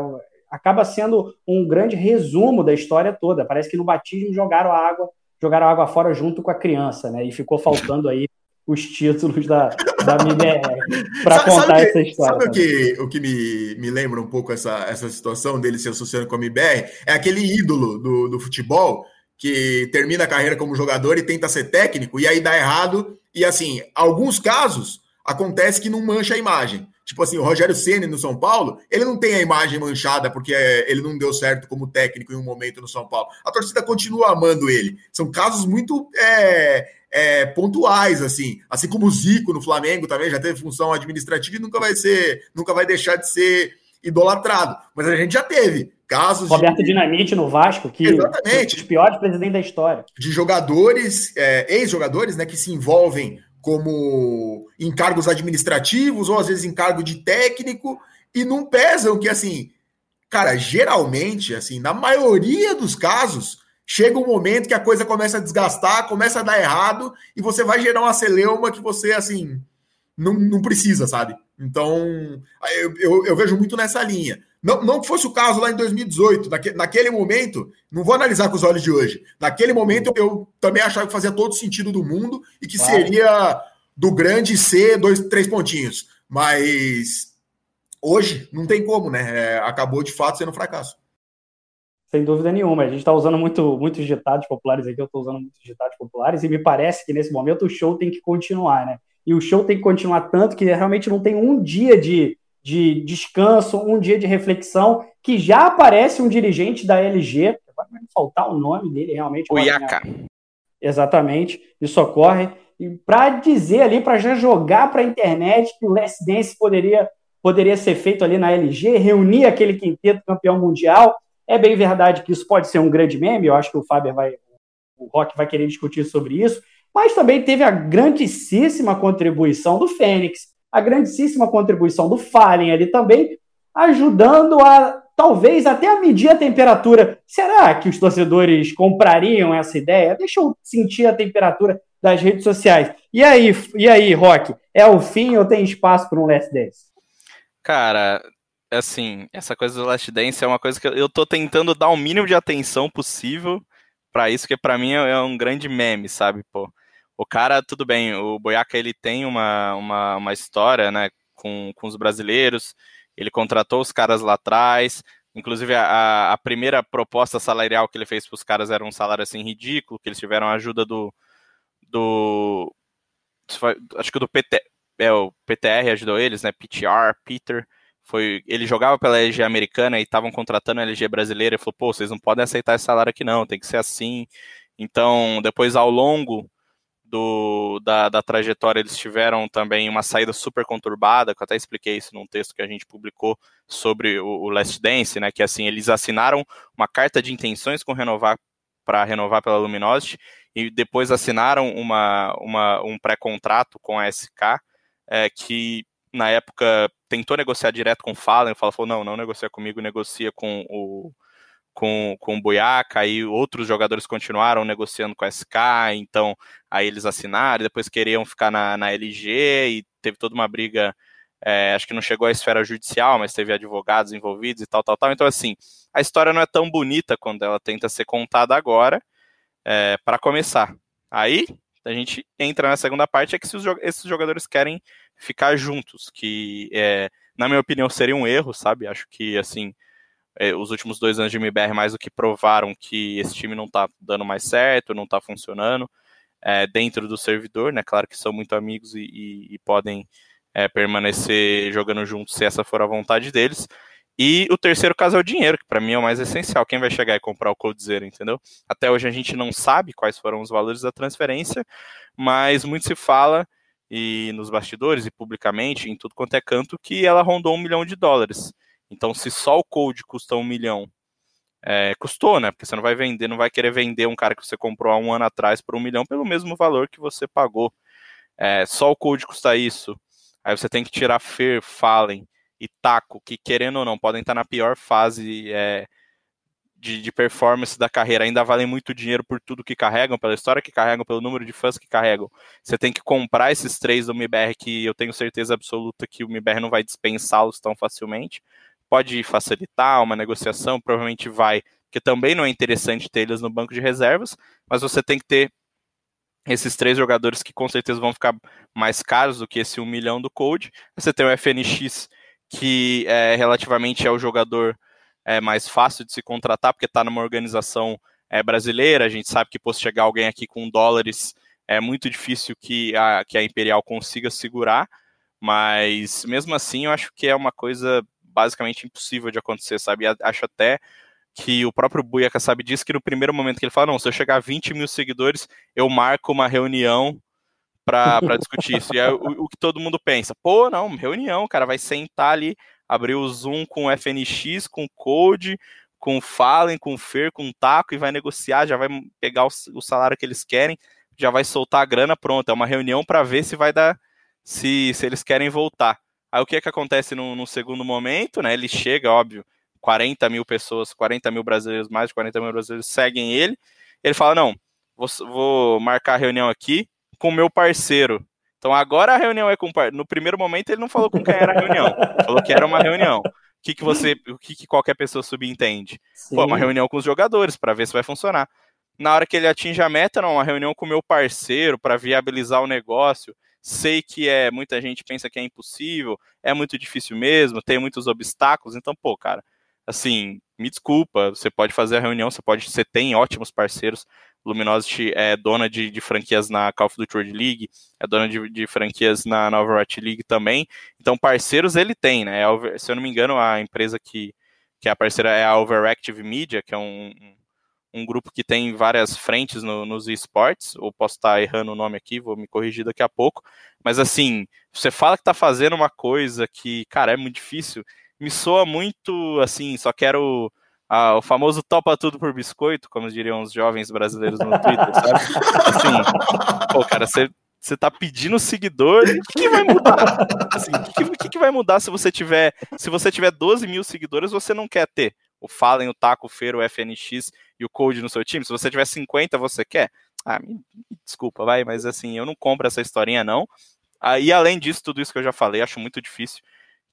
E: acaba sendo um grande resumo da história toda. Parece que no batismo jogaram água, jogaram água fora junto com a criança, né? E ficou faltando aí os títulos da, da MBR para contar essa história.
D: Sabe o que, o que me, me lembra um pouco essa, essa situação dele se associando com a MBR? É aquele ídolo do, do futebol que termina a carreira como jogador e tenta ser técnico, e aí dá errado. E assim, alguns casos acontece que não mancha a imagem. Tipo assim, o Rogério Ceni no São Paulo, ele não tem a imagem manchada porque ele não deu certo como técnico em um momento no São Paulo. A torcida continua amando ele. São casos muito é, é, pontuais, assim. Assim como o Zico no Flamengo também já teve função administrativa e nunca vai ser, nunca vai deixar de ser idolatrado. Mas a gente já teve casos.
E: Roberto de... Dinamite no Vasco, que
D: Exatamente.
E: os piores presidentes da história.
D: De jogadores, é, ex-jogadores, né, que se envolvem como encargos administrativos ou às vezes encargo de técnico e não pesam que assim, cara, geralmente, assim, na maioria dos casos, chega um momento que a coisa começa a desgastar, começa a dar errado, e você vai gerar uma celeuma que você, assim, não, não precisa, sabe? Então, eu, eu, eu, vejo muito nessa linha. Não, não que fosse o caso lá em 2018, naque, naquele momento, não vou analisar com os olhos de hoje. Naquele momento, eu também achava que fazia todo sentido do mundo e que seria do grande C, dois, três pontinhos. Mas hoje não tem como, né? É, acabou de fato sendo um fracasso.
E: Sem dúvida nenhuma. A gente está usando muito, muitos ditados populares aqui, eu estou usando muitos ditados populares, e me parece que nesse momento o show tem que continuar, né? E o show tem que continuar tanto que realmente não tem um dia de, de descanso, um dia de reflexão, que já aparece um dirigente da LG, vai faltar o nome dele realmente.
F: O Iaka.
E: Exatamente, isso ocorre. Para dizer ali, para já jogar para a internet que o Last Dance poderia, poderia ser feito ali na LG, reunir aquele quinteto campeão mundial É bem verdade que isso pode ser um grande meme, eu acho que o Faber vai, o Rock vai querer discutir sobre isso, mas também teve a grandíssima contribuição do Fênix, a grandíssima contribuição do Fallen ali também, ajudando a talvez até a medir a temperatura. Será que os torcedores comprariam essa ideia? Deixa eu sentir a temperatura das redes sociais. E aí, e aí, Rock, é o fim ou tem espaço para um Last Dance?
F: Cara, assim, essa coisa do Last Dance é uma coisa que eu tô tentando dar o mínimo de atenção possível para isso, que para mim é um grande meme, sabe, pô. O cara, tudo bem, o Boiaca ele tem uma, uma, uma história, né, com, com os brasileiros, ele contratou os caras lá atrás, inclusive a, a primeira proposta salarial que ele fez para os caras era um salário assim ridículo, que eles tiveram a ajuda do, do acho que do PT, é, o PTR ajudou eles, né, PTR, Peter, foi, ele jogava pela LG americana e estavam contratando a LG brasileira e falou, pô, vocês não podem aceitar esse salário aqui não, tem que ser assim. Então, depois ao longo do, da, da, trajetória, eles tiveram também uma saída super conturbada, que eu até expliquei isso num texto que a gente publicou sobre o, o Last Dance, né? Que assim, eles assinaram uma carta de intenções com renovar para renovar pela Luminosity e depois assinaram uma, uma um pré-contrato com a SK é, que na época tentou negociar direto com o Fallen, o Fallen falou, não, não negocia comigo, negocia com o com, com o Boiaca, aí outros jogadores continuaram negociando com a SK, então aí eles assinaram, depois queriam ficar na, na LG e teve toda uma briga, é, acho que não chegou à esfera judicial, mas teve advogados envolvidos e tal, tal, tal. Então, assim, a história não é tão bonita quando ela tenta ser contada agora, é, para começar. Aí a gente entra na segunda parte, é que se os, esses jogadores querem ficar juntos, que é, na minha opinião seria um erro, sabe? Acho que assim os últimos dois anos de MBR mais do que provaram que esse time não está dando mais certo, não está funcionando é, dentro do servidor, né? Claro que são muito amigos e, e, e podem é, permanecer jogando juntos se essa for a vontade deles. E o terceiro caso é o dinheiro, que para mim é o mais essencial. Quem vai chegar e comprar o Coldzera, entendeu? Até hoje a gente não sabe quais foram os valores da transferência, mas muito se fala e nos bastidores e publicamente, em tudo quanto é canto, que ela rondou um milhão de dólares. Então, se só o Code custa um milhão, é, custou, né? Porque você não vai vender, não vai querer vender um cara que você comprou há um ano atrás por um milhão pelo mesmo valor que você pagou. É, só o Code custa isso. Aí você tem que tirar Fer, Fallen e Taco, que querendo ou não, podem estar na pior fase é, de, de, performance da carreira, ainda valem muito dinheiro por tudo que carregam, pela história que carregam, pelo número de fãs que carregam. Você tem que comprar esses três do MBR, que eu tenho certeza absoluta que o MBR não vai dispensá-los tão facilmente pode facilitar uma negociação, provavelmente vai, porque também não é interessante ter eles no banco de reservas, mas você tem que ter esses três jogadores que com certeza vão ficar mais caros do que esse 1 milhão do Code. Você tem o FNX, que é, relativamente é o jogador é, mais fácil de se contratar, porque está numa organização é, brasileira. A gente sabe que, se chegar alguém aqui com dólares, é muito difícil que a, que a Imperial consiga segurar. Mas mesmo assim, eu acho que é uma coisa basicamente impossível de acontecer, sabe? Acho até que o próprio Buia Kassab disse que no primeiro momento que ele fala, não, se eu chegar a 20 mil seguidores, eu marco uma reunião para discutir isso. E é o, o, que todo mundo pensa, pô, não, reunião, o cara vai sentar ali, abrir o Zoom com o FNX, com o Code, com o Fallen, com o Fer, com o Taco, e vai negociar, já vai pegar o, o salário que eles querem, já vai soltar a grana, pronto. É uma reunião para ver se vai dar, se, se eles querem voltar. Aí o que é que acontece no, no segundo momento, né? Ele chega, óbvio, 40 mil pessoas, 40 mil brasileiros, mais de 40 mil brasileiros seguem ele. Ele fala: não, vou, vou marcar a reunião aqui com o meu parceiro. Então agora a reunião é com o No primeiro momento ele não falou com quem era a reunião, falou que era uma reunião. O que, que você, o que, que qualquer pessoa subentende? Sim. Pô, uma reunião com os jogadores para ver se vai funcionar. Na hora que ele atinge a meta, não, uma reunião com o meu parceiro para viabilizar o negócio sei que é muita gente pensa que é impossível, é muito difícil mesmo, tem muitos obstáculos, então, pô, cara, assim, me desculpa, você pode fazer a reunião, você pode, você tem ótimos parceiros. Luminosity é dona de, de franquias na Call of Duty World League, é dona de, de franquias na, na Overwatch League também. Então, parceiros ele tem, né? É, se eu não me engano, a empresa que, que é a parceira é a Overactive Media, que é um, um grupo que tem várias frentes no, nos esportes, ou posso estar errando o nome aqui, vou me corrigir daqui a pouco, mas assim, você fala que está fazendo uma coisa que, cara, é muito difícil, me soa muito assim, só quero ah, o famoso topa tudo por biscoito, como diriam os jovens brasileiros no Twitter, sabe? Assim, pô, cara, você você tá pedindo seguidor, o que, que vai mudar? Assim, o que, que, que, vai mudar se você tiver. Se você tiver 12 mil seguidores, você não quer ter o Fallen, o Taco, o Feiro, o FNX e o Code no seu time. Se você tiver 50, você quer? Ah, me, me desculpa, vai, mas assim, eu não compro essa historinha, não. Ah, e além disso, tudo isso que eu já falei, acho muito difícil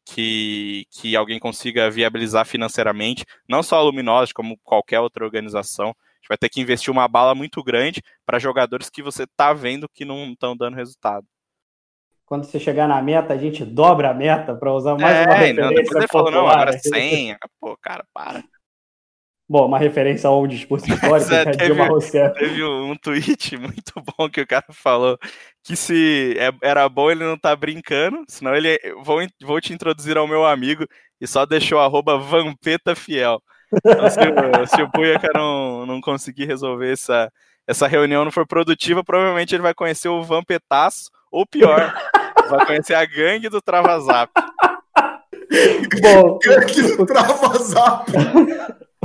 F: que, que alguém consiga viabilizar financeiramente, não só a Luminosity, como qualquer outra organização. A gente vai ter que investir uma bala muito grande para jogadores que você está vendo que não estão dando resultado.
E: Quando você chegar na meta, a gente dobra a meta para usar mais
F: é,
E: uma referência.
F: Não, depois ele falou, não, agora 100. Pô, cara, para.
E: Bom, uma referência ao discurso histórico é,
F: teve, Dilma Rousseff. Teve um tweet muito bom que o cara falou que se é, era bom ele não tá brincando, senão ele vou, vou te introduzir ao meu amigo e só deixou arroba Vampeta Fiel. Então, se, se o Buiaca não, não conseguir resolver essa, essa reunião não for produtiva, provavelmente ele vai conhecer o Vampetaço, ou pior, vai conhecer a gangue do Travazap.
E: Bom, gangue do Travazap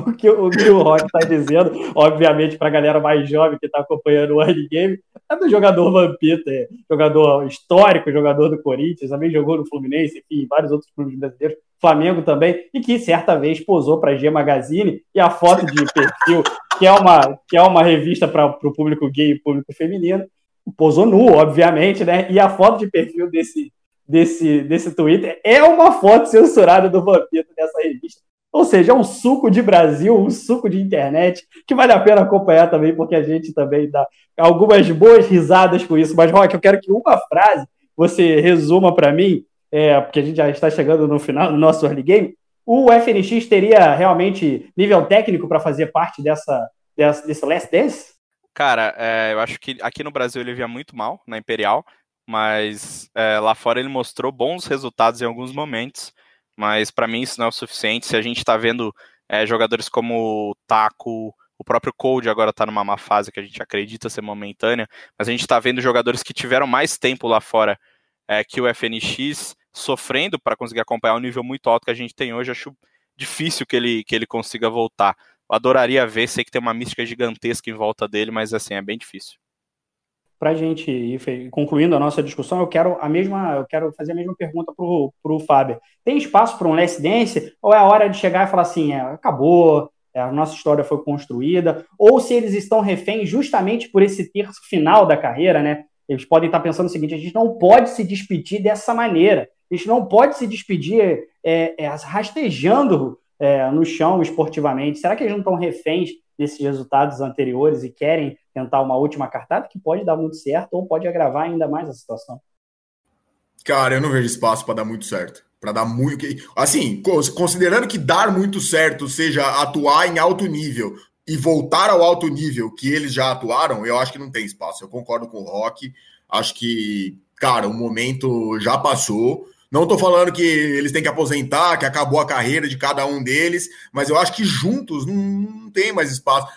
E: o que o, que o Rock está dizendo, obviamente, para a galera mais jovem que está acompanhando o early game, é do jogador Vampita, é, jogador histórico, jogador do Corinthians, também jogou no Fluminense, enfim, vários outros clubes brasileiros, Flamengo também, e que certa vez posou para a G Magazine e a foto de perfil, que é uma, que é uma revista para o público gay e público feminino, posou nu, obviamente, né? E a foto de perfil desse, desse, desse Twitter é uma foto censurada do Vampito dessa revista. Ou seja, é um suco de Brasil, um suco de internet, que vale a pena acompanhar também, porque a gente também dá algumas boas risadas com isso. Mas, Rock, eu quero que uma frase você resuma para mim, é, porque a gente já está chegando no final do nosso early game. O FNX teria realmente nível técnico para fazer parte dessa, dessa, desse Last Dance?
F: Cara, é, eu acho que aqui no Brasil ele via muito mal, na Imperial, mas é, lá fora ele mostrou bons resultados em alguns momentos mas para mim isso não é o suficiente. Se a gente está vendo é, jogadores como o Taco, o próprio Cold agora está numa má fase que a gente acredita ser momentânea, mas a gente está vendo jogadores que tiveram mais tempo lá fora é, que o FNX sofrendo para conseguir acompanhar o nível muito alto que a gente tem hoje. Acho difícil que ele, que ele consiga voltar. Adoraria ver, sei que tem uma mística gigantesca em volta dele, mas assim, é bem difícil
E: para a gente ir concluindo a nossa discussão, eu quero a mesma, eu quero fazer a mesma pergunta para o Fábio. Tem espaço para um less dance? Ou é a hora de chegar e falar assim, é, acabou, é, a nossa história foi construída? Ou se eles estão reféns justamente por esse terço final da carreira, né? Eles podem estar pensando o seguinte: a gente não pode se despedir dessa maneira. A gente não pode se despedir é, é rastejando é, no chão esportivamente. Será que eles não estão reféns desses resultados anteriores e querem tentar uma última cartada que pode dar muito certo ou pode agravar ainda mais a situação.
D: Cara, eu não vejo espaço para dar muito certo. Para dar muito. Assim, considerando que dar muito certo seja atuar em alto nível e voltar ao alto nível que eles já atuaram, eu acho que não tem espaço. Eu concordo com o Rock. Acho que, cara, o momento já passou. Não estou falando que eles têm que aposentar, que acabou a carreira de cada um deles, mas eu acho que juntos não, não tem mais espaço.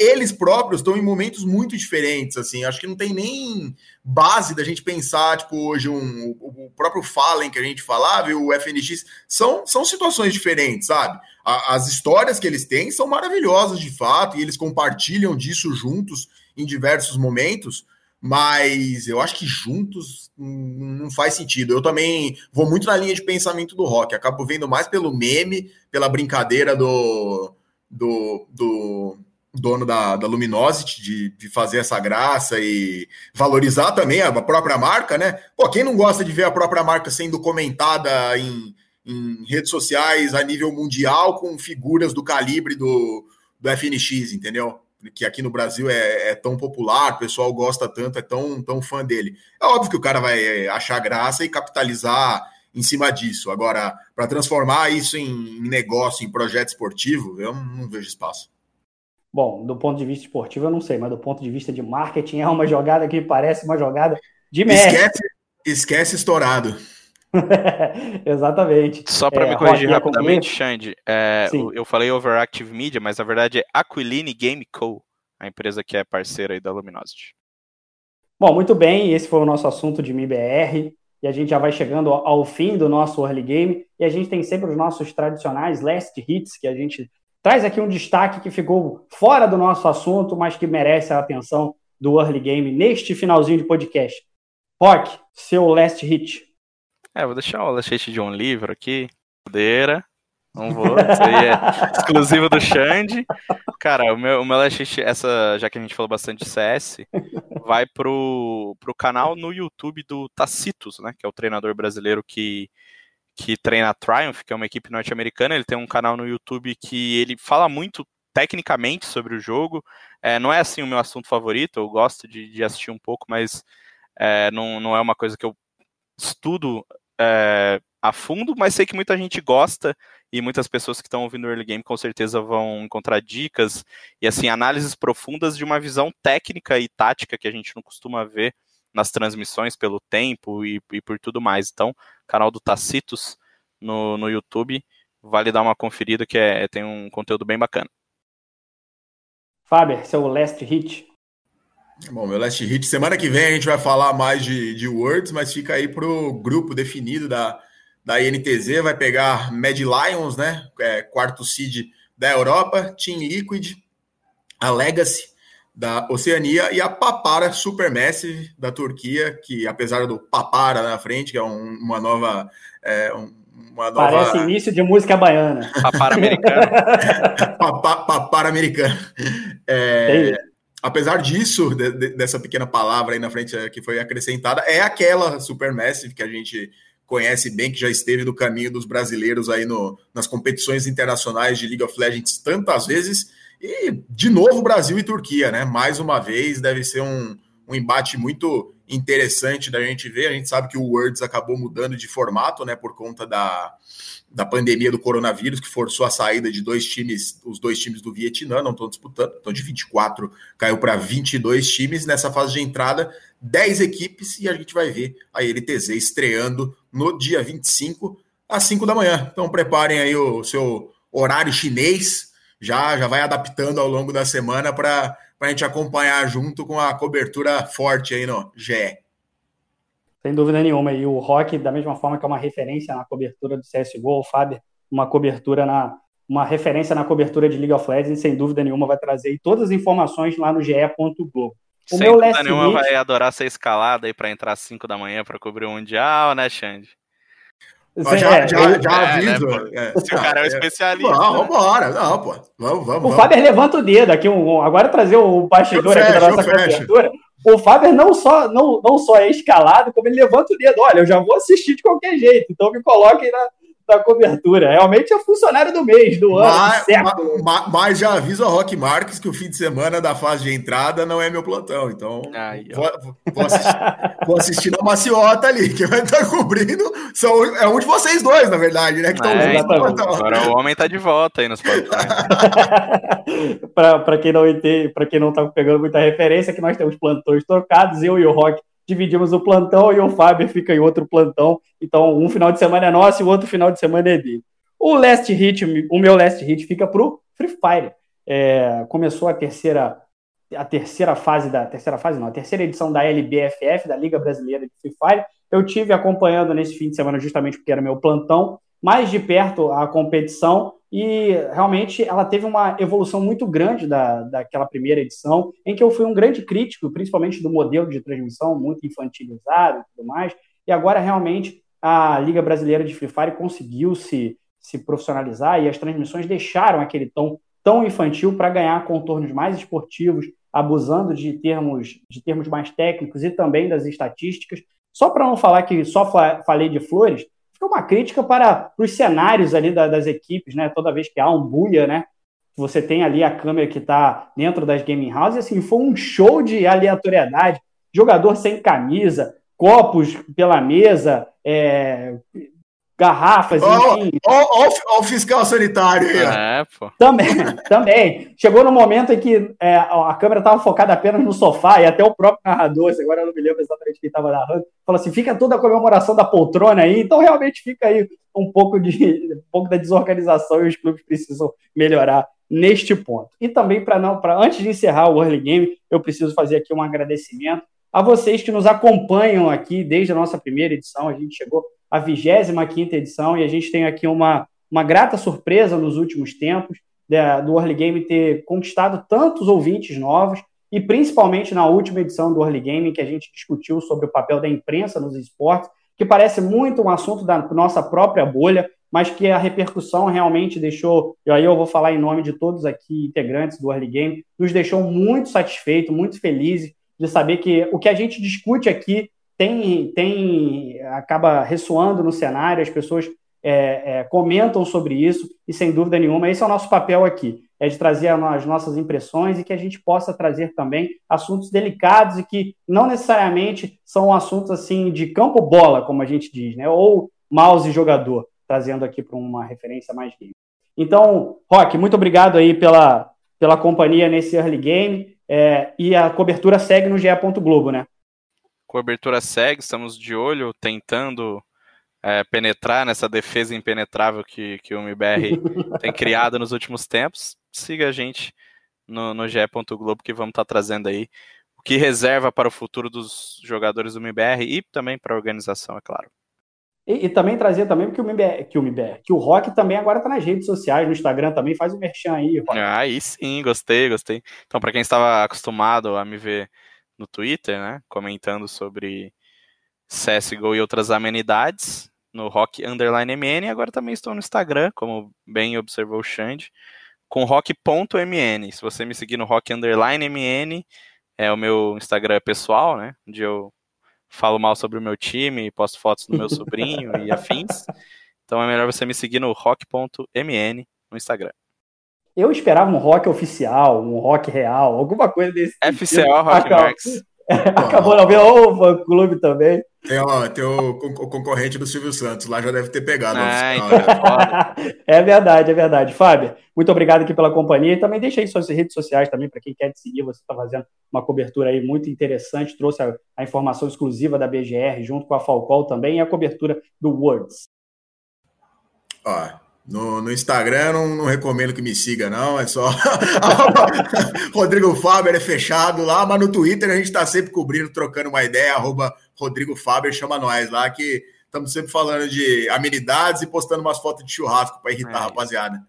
D: eles próprios estão em momentos muito diferentes, assim. Acho que não tem nem base da gente pensar, tipo, hoje um, o, próprio Fallen que a gente falava e o FNX são, são situações diferentes, sabe? As histórias que eles têm são maravilhosas de fato e eles compartilham disso juntos em diversos momentos mas eu acho que juntos não faz sentido. Eu também vou muito na linha de pensamento do rock, acabo vendo mais pelo meme, pela brincadeira do, do, do dono da, da Luminosity de, de fazer essa graça e valorizar também a própria marca, né? Pô, quem não gosta de ver a própria marca sendo comentada em, em redes sociais a nível mundial com figuras do calibre do, do FNX, entendeu? Que aqui no Brasil é, é, tão popular, o pessoal gosta tanto, é tão, tão fã dele. É óbvio que o cara vai é, achar graça e capitalizar em cima disso. Agora, para transformar isso em, negócio, em projeto esportivo, eu não vejo espaço.
E: Bom, do ponto de vista esportivo eu não sei, mas do ponto de vista de marketing é uma jogada que parece uma jogada de mestre.
D: Esquece, esquece estourado.
E: Exatamente.
F: Só para é, me corrigir rapidamente, Xande, é, eu falei Overactive Media, mas na verdade é Aquiline Game Co., a empresa que é parceira aí da Luminosity.
E: Bom, muito bem, esse foi o nosso assunto de MIBR, e a gente já vai chegando ao fim do nosso early game, e a gente tem sempre os nossos tradicionais last hits, que a gente traz aqui um destaque que ficou fora do nosso assunto, mas que merece a atenção do Early Game neste finalzinho de podcast. Rock, seu last hit.
F: É, vou deixar o hit de um livro aqui. Podeira. Não vou. Isso aí é exclusivo do Xande. Cara, o meu, o meu hit, essa, já que a gente falou bastante de CS, vai pro, pro canal no YouTube do Tacitus, né? Que é o treinador brasileiro que, que treina a Triumph, que é uma equipe norte-americana. Ele tem um canal no YouTube que ele fala muito tecnicamente sobre o jogo. É, não é assim o meu assunto favorito, eu gosto de, de assistir um pouco, mas é, não, não é uma coisa que eu estudo é, a fundo, mas sei que muita gente gosta e muitas pessoas que estão ouvindo o early game com certeza vão encontrar dicas e assim análises profundas de uma visão técnica e tática que a gente não costuma ver nas transmissões pelo tempo e, e por tudo mais. Então, canal do Tacitus no, no YouTube, vale dar uma conferida que é, tem um conteúdo bem bacana.
E: Faber, seu last hit.
D: Bom, meu last hit, semana que vem a gente vai falar mais de, de Words, mas fica aí pro grupo definido da, da INTZ, vai pegar Mad Lions, né? É, quarto seed da Europa, Team Liquid, a Legacy da Oceania e a Papara Supermassive da Turquia, que apesar do Papara na frente, que é um, uma nova. É, uma
E: nova... Parece início de música baiana.
F: Papara americana.
D: Papara americana. É, apesar disso, de, de, dessa pequena palavra aí na frente é, que foi acrescentada, é aquela Supermassive que a gente conhece bem, que já esteve no caminho dos brasileiros aí no, nas competições internacionais de League of Legends tantas vezes. E, de novo, Brasil e Turquia, né? Mais uma vez, deve ser um, um embate muito interessante da gente ver. A gente sabe que o Worlds acabou mudando de formato, né? Por conta da, da pandemia do coronavírus, que forçou a saída de dois times, os dois times do Vietnã, não estão disputando, então de 24 caiu para 22 times nessa fase de entrada, 10 equipes, e a gente vai ver a LTZ estreando no dia 25, às 5 da manhã. Então preparem aí o seu horário chinês, já, já vai adaptando ao longo da semana para a gente acompanhar junto com a cobertura forte aí no GE.
E: Sem dúvida nenhuma. E o Rock, da mesma forma que é uma referência na cobertura do CSGO, o Fábio, uma cobertura na uma referência na cobertura de League of Legends, sem dúvida nenhuma vai trazer todas as informações lá no ge.globo.
F: O sem meu dúvida nenhuma hit... vai adorar ser escalada aí para entrar às 5 da manhã para cobrir o Mundial, né, Xande?
D: Já, já, já, já é, aviso. Né,
F: é. Se o cara é um especialista.
D: Não, né? vambora. Não, pô. Vamos, vamos.
E: O Fábio levanta o dedo aqui. Um, agora trazer o bastidor aqui da nossa cobertura o Faber não só, não, não só é escalado, como ele levanta o dedo. Olha, eu já vou assistir de qualquer jeito, então me coloquem na, na cobertura. Realmente é funcionário do mês, do ano, mas, certo.
D: Mas, mas já aviso a Rock Marques que o fim de semana da fase de entrada não é meu plantão. Então, Ai, vou, vou, assistir, vou, assistir, na maciota ali, que vai estar cobrindo. São, é um de vocês dois, na verdade, né? Que
F: é, então, agora o homem está de volta aí nos plantões.
E: para quem não entende, para quem não está pegando muita referência, que nós temos plantões trocados, eu e o Rock dividimos o plantão e o Fábio fica em outro plantão. Então, um final de semana é nosso e o outro final de semana é dele. O last hit, o meu last hit fica pro Free Fire. É, começou a terceira a terceira fase da terceira fase não, a terceira edição da LBFF, da Liga Brasileira de Free Fire. Eu tive acompanhando nesse fim de semana justamente porque era meu plantão, mais de perto a competição e realmente ela teve uma evolução muito grande da, daquela primeira edição, em que eu fui um grande crítico, principalmente do modelo de transmissão, muito infantilizado e tudo mais, e agora realmente a Liga Brasileira de Free Fire conseguiu se, se profissionalizar e as transmissões deixaram aquele tom tão infantil para ganhar contornos mais esportivos, abusando de termos, de termos mais técnicos e também das estatísticas. Só para não falar que só falei de flores, fica uma crítica para os cenários ali da, das equipes, né? Toda vez que há um buia, né? Você tem ali a câmera que está dentro das gaming houses, e assim, foi um show de aleatoriedade, jogador sem camisa, copos pela mesa, é, garrafas,
D: oh, enfim. Olha o fiscal sanitário aí.
F: É, pô.
E: Também, também. Chegou no momento em que é, a câmera estava focada apenas no sofá e até o próprio narrador, agora eu não me lembro exatamente quem estava narrando, falou assim: fica toda a comemoração da poltrona aí, então realmente fica aí um pouco, de, um pouco da desorganização e os clubes precisam melhorar neste ponto. E também, para não, para antes de encerrar o Early Game, eu preciso fazer aqui um agradecimento a vocês que nos acompanham aqui desde a nossa primeira edição. A gente chegou à 25 edição e a gente tem aqui uma, uma grata surpresa nos últimos tempos do Early Game ter conquistado tantos ouvintes novos e principalmente na última edição do Early Game, que a gente discutiu sobre o papel da imprensa nos esportes, que parece muito um assunto da nossa própria bolha, mas que a repercussão realmente deixou, e aí eu vou falar em nome de todos aqui integrantes do Early Game, nos deixou muito satisfeito, muito felizes de saber que o que a gente discute aqui tem, tem acaba ressoando no cenário, as pessoas é, é, comentam sobre isso, e sem dúvida nenhuma, esse é o nosso papel aqui, é de trazer as nossas impressões e que a gente possa trazer também assuntos delicados e que não necessariamente são assuntos assim de campo bola, como a gente diz, né? ou mouse jogador, trazendo aqui para uma referência mais game. Então, Rock, muito obrigado aí pela, pela companhia nesse early game, é, e a cobertura segue no GE. Globo, né?
F: Cobertura segue, estamos de olho, tentando é, penetrar nessa defesa impenetrável que, que o MBR tem criado nos últimos tempos, siga a gente no, no GE. Globo que vamos estar tá trazendo aí o que reserva para o futuro dos jogadores do MBR e também para a organização, é claro.
E: E, e, também trazer também que o MBR, que o MBR, que o Rock também agora está nas redes sociais, no Instagram também, faz o merchan aí,
F: Rock. Aí sim, gostei, gostei. Então, para quem estava acostumado a me ver no Twitter, né, comentando sobre CSGO e outras amenidades, no Rock Underline MN, agora também estou no Instagram, como bem observou o Xande, com rock.mn. Se você me seguir no Rock Underline MN, é o meu Instagram pessoal, né? Onde eu falo mal sobre o meu time, posto fotos do meu sobrinho e afins. Então é melhor você me seguir no rock.mn no Instagram.
E: Eu esperava um rock oficial, um rock real, alguma coisa desse
F: FCO tipo. Rock Acabou, Marks.
E: acabou não ver o fã clube também.
D: Tem, ó, tem o, o, concorrente do Silvio Santos, lá já deve ter pegado.
E: Ah, então, é, é verdade, é verdade. Fábio, muito obrigado aqui pela companhia e também deixa aí suas redes sociais também para quem quer te seguir. Você está fazendo uma cobertura aí muito interessante, trouxe a, a, informação exclusiva da BGR junto com a Falcol também e a cobertura do Words.
D: Ó, no, no Instagram não, não, recomendo que me siga, não. É só. Rodrigo Faber é fechado lá, mas no Twitter a gente está sempre cobrindo, trocando uma ideia, arroba Rodrigo Faber chama nós lá, que estamos sempre falando de amenidades e postando umas fotos de churrasco para irritar é. a rapaziada.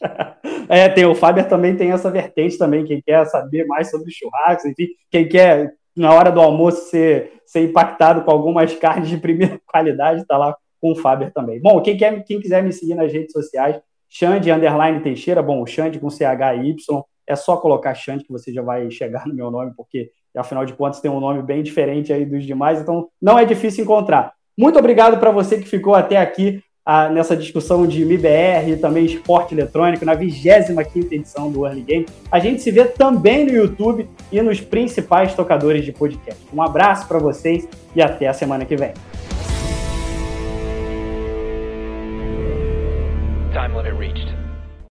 E: É, tem o Faber também tem essa vertente também, quem quer saber mais sobre churrasco, enfim, quem quer na hora do almoço ser, ser impactado com algumas carnes de primeira qualidade, está lá com o Faber também. Bom, quem, quer, quem quiser me seguir nas redes sociais, Xande Underline Teixeira, bom, Xande com CHY, é só colocar Xande que você já vai chegar no meu nome, porque afinal de contas tem um nome bem diferente aí dos demais, então não é difícil encontrar. Muito obrigado para você que ficou até aqui ah, nessa discussão de MIBR e também esporte eletrônico, na 25 edição do Early Game. A gente se vê também no YouTube e nos principais tocadores de podcast. Um abraço para vocês e até a semana que vem.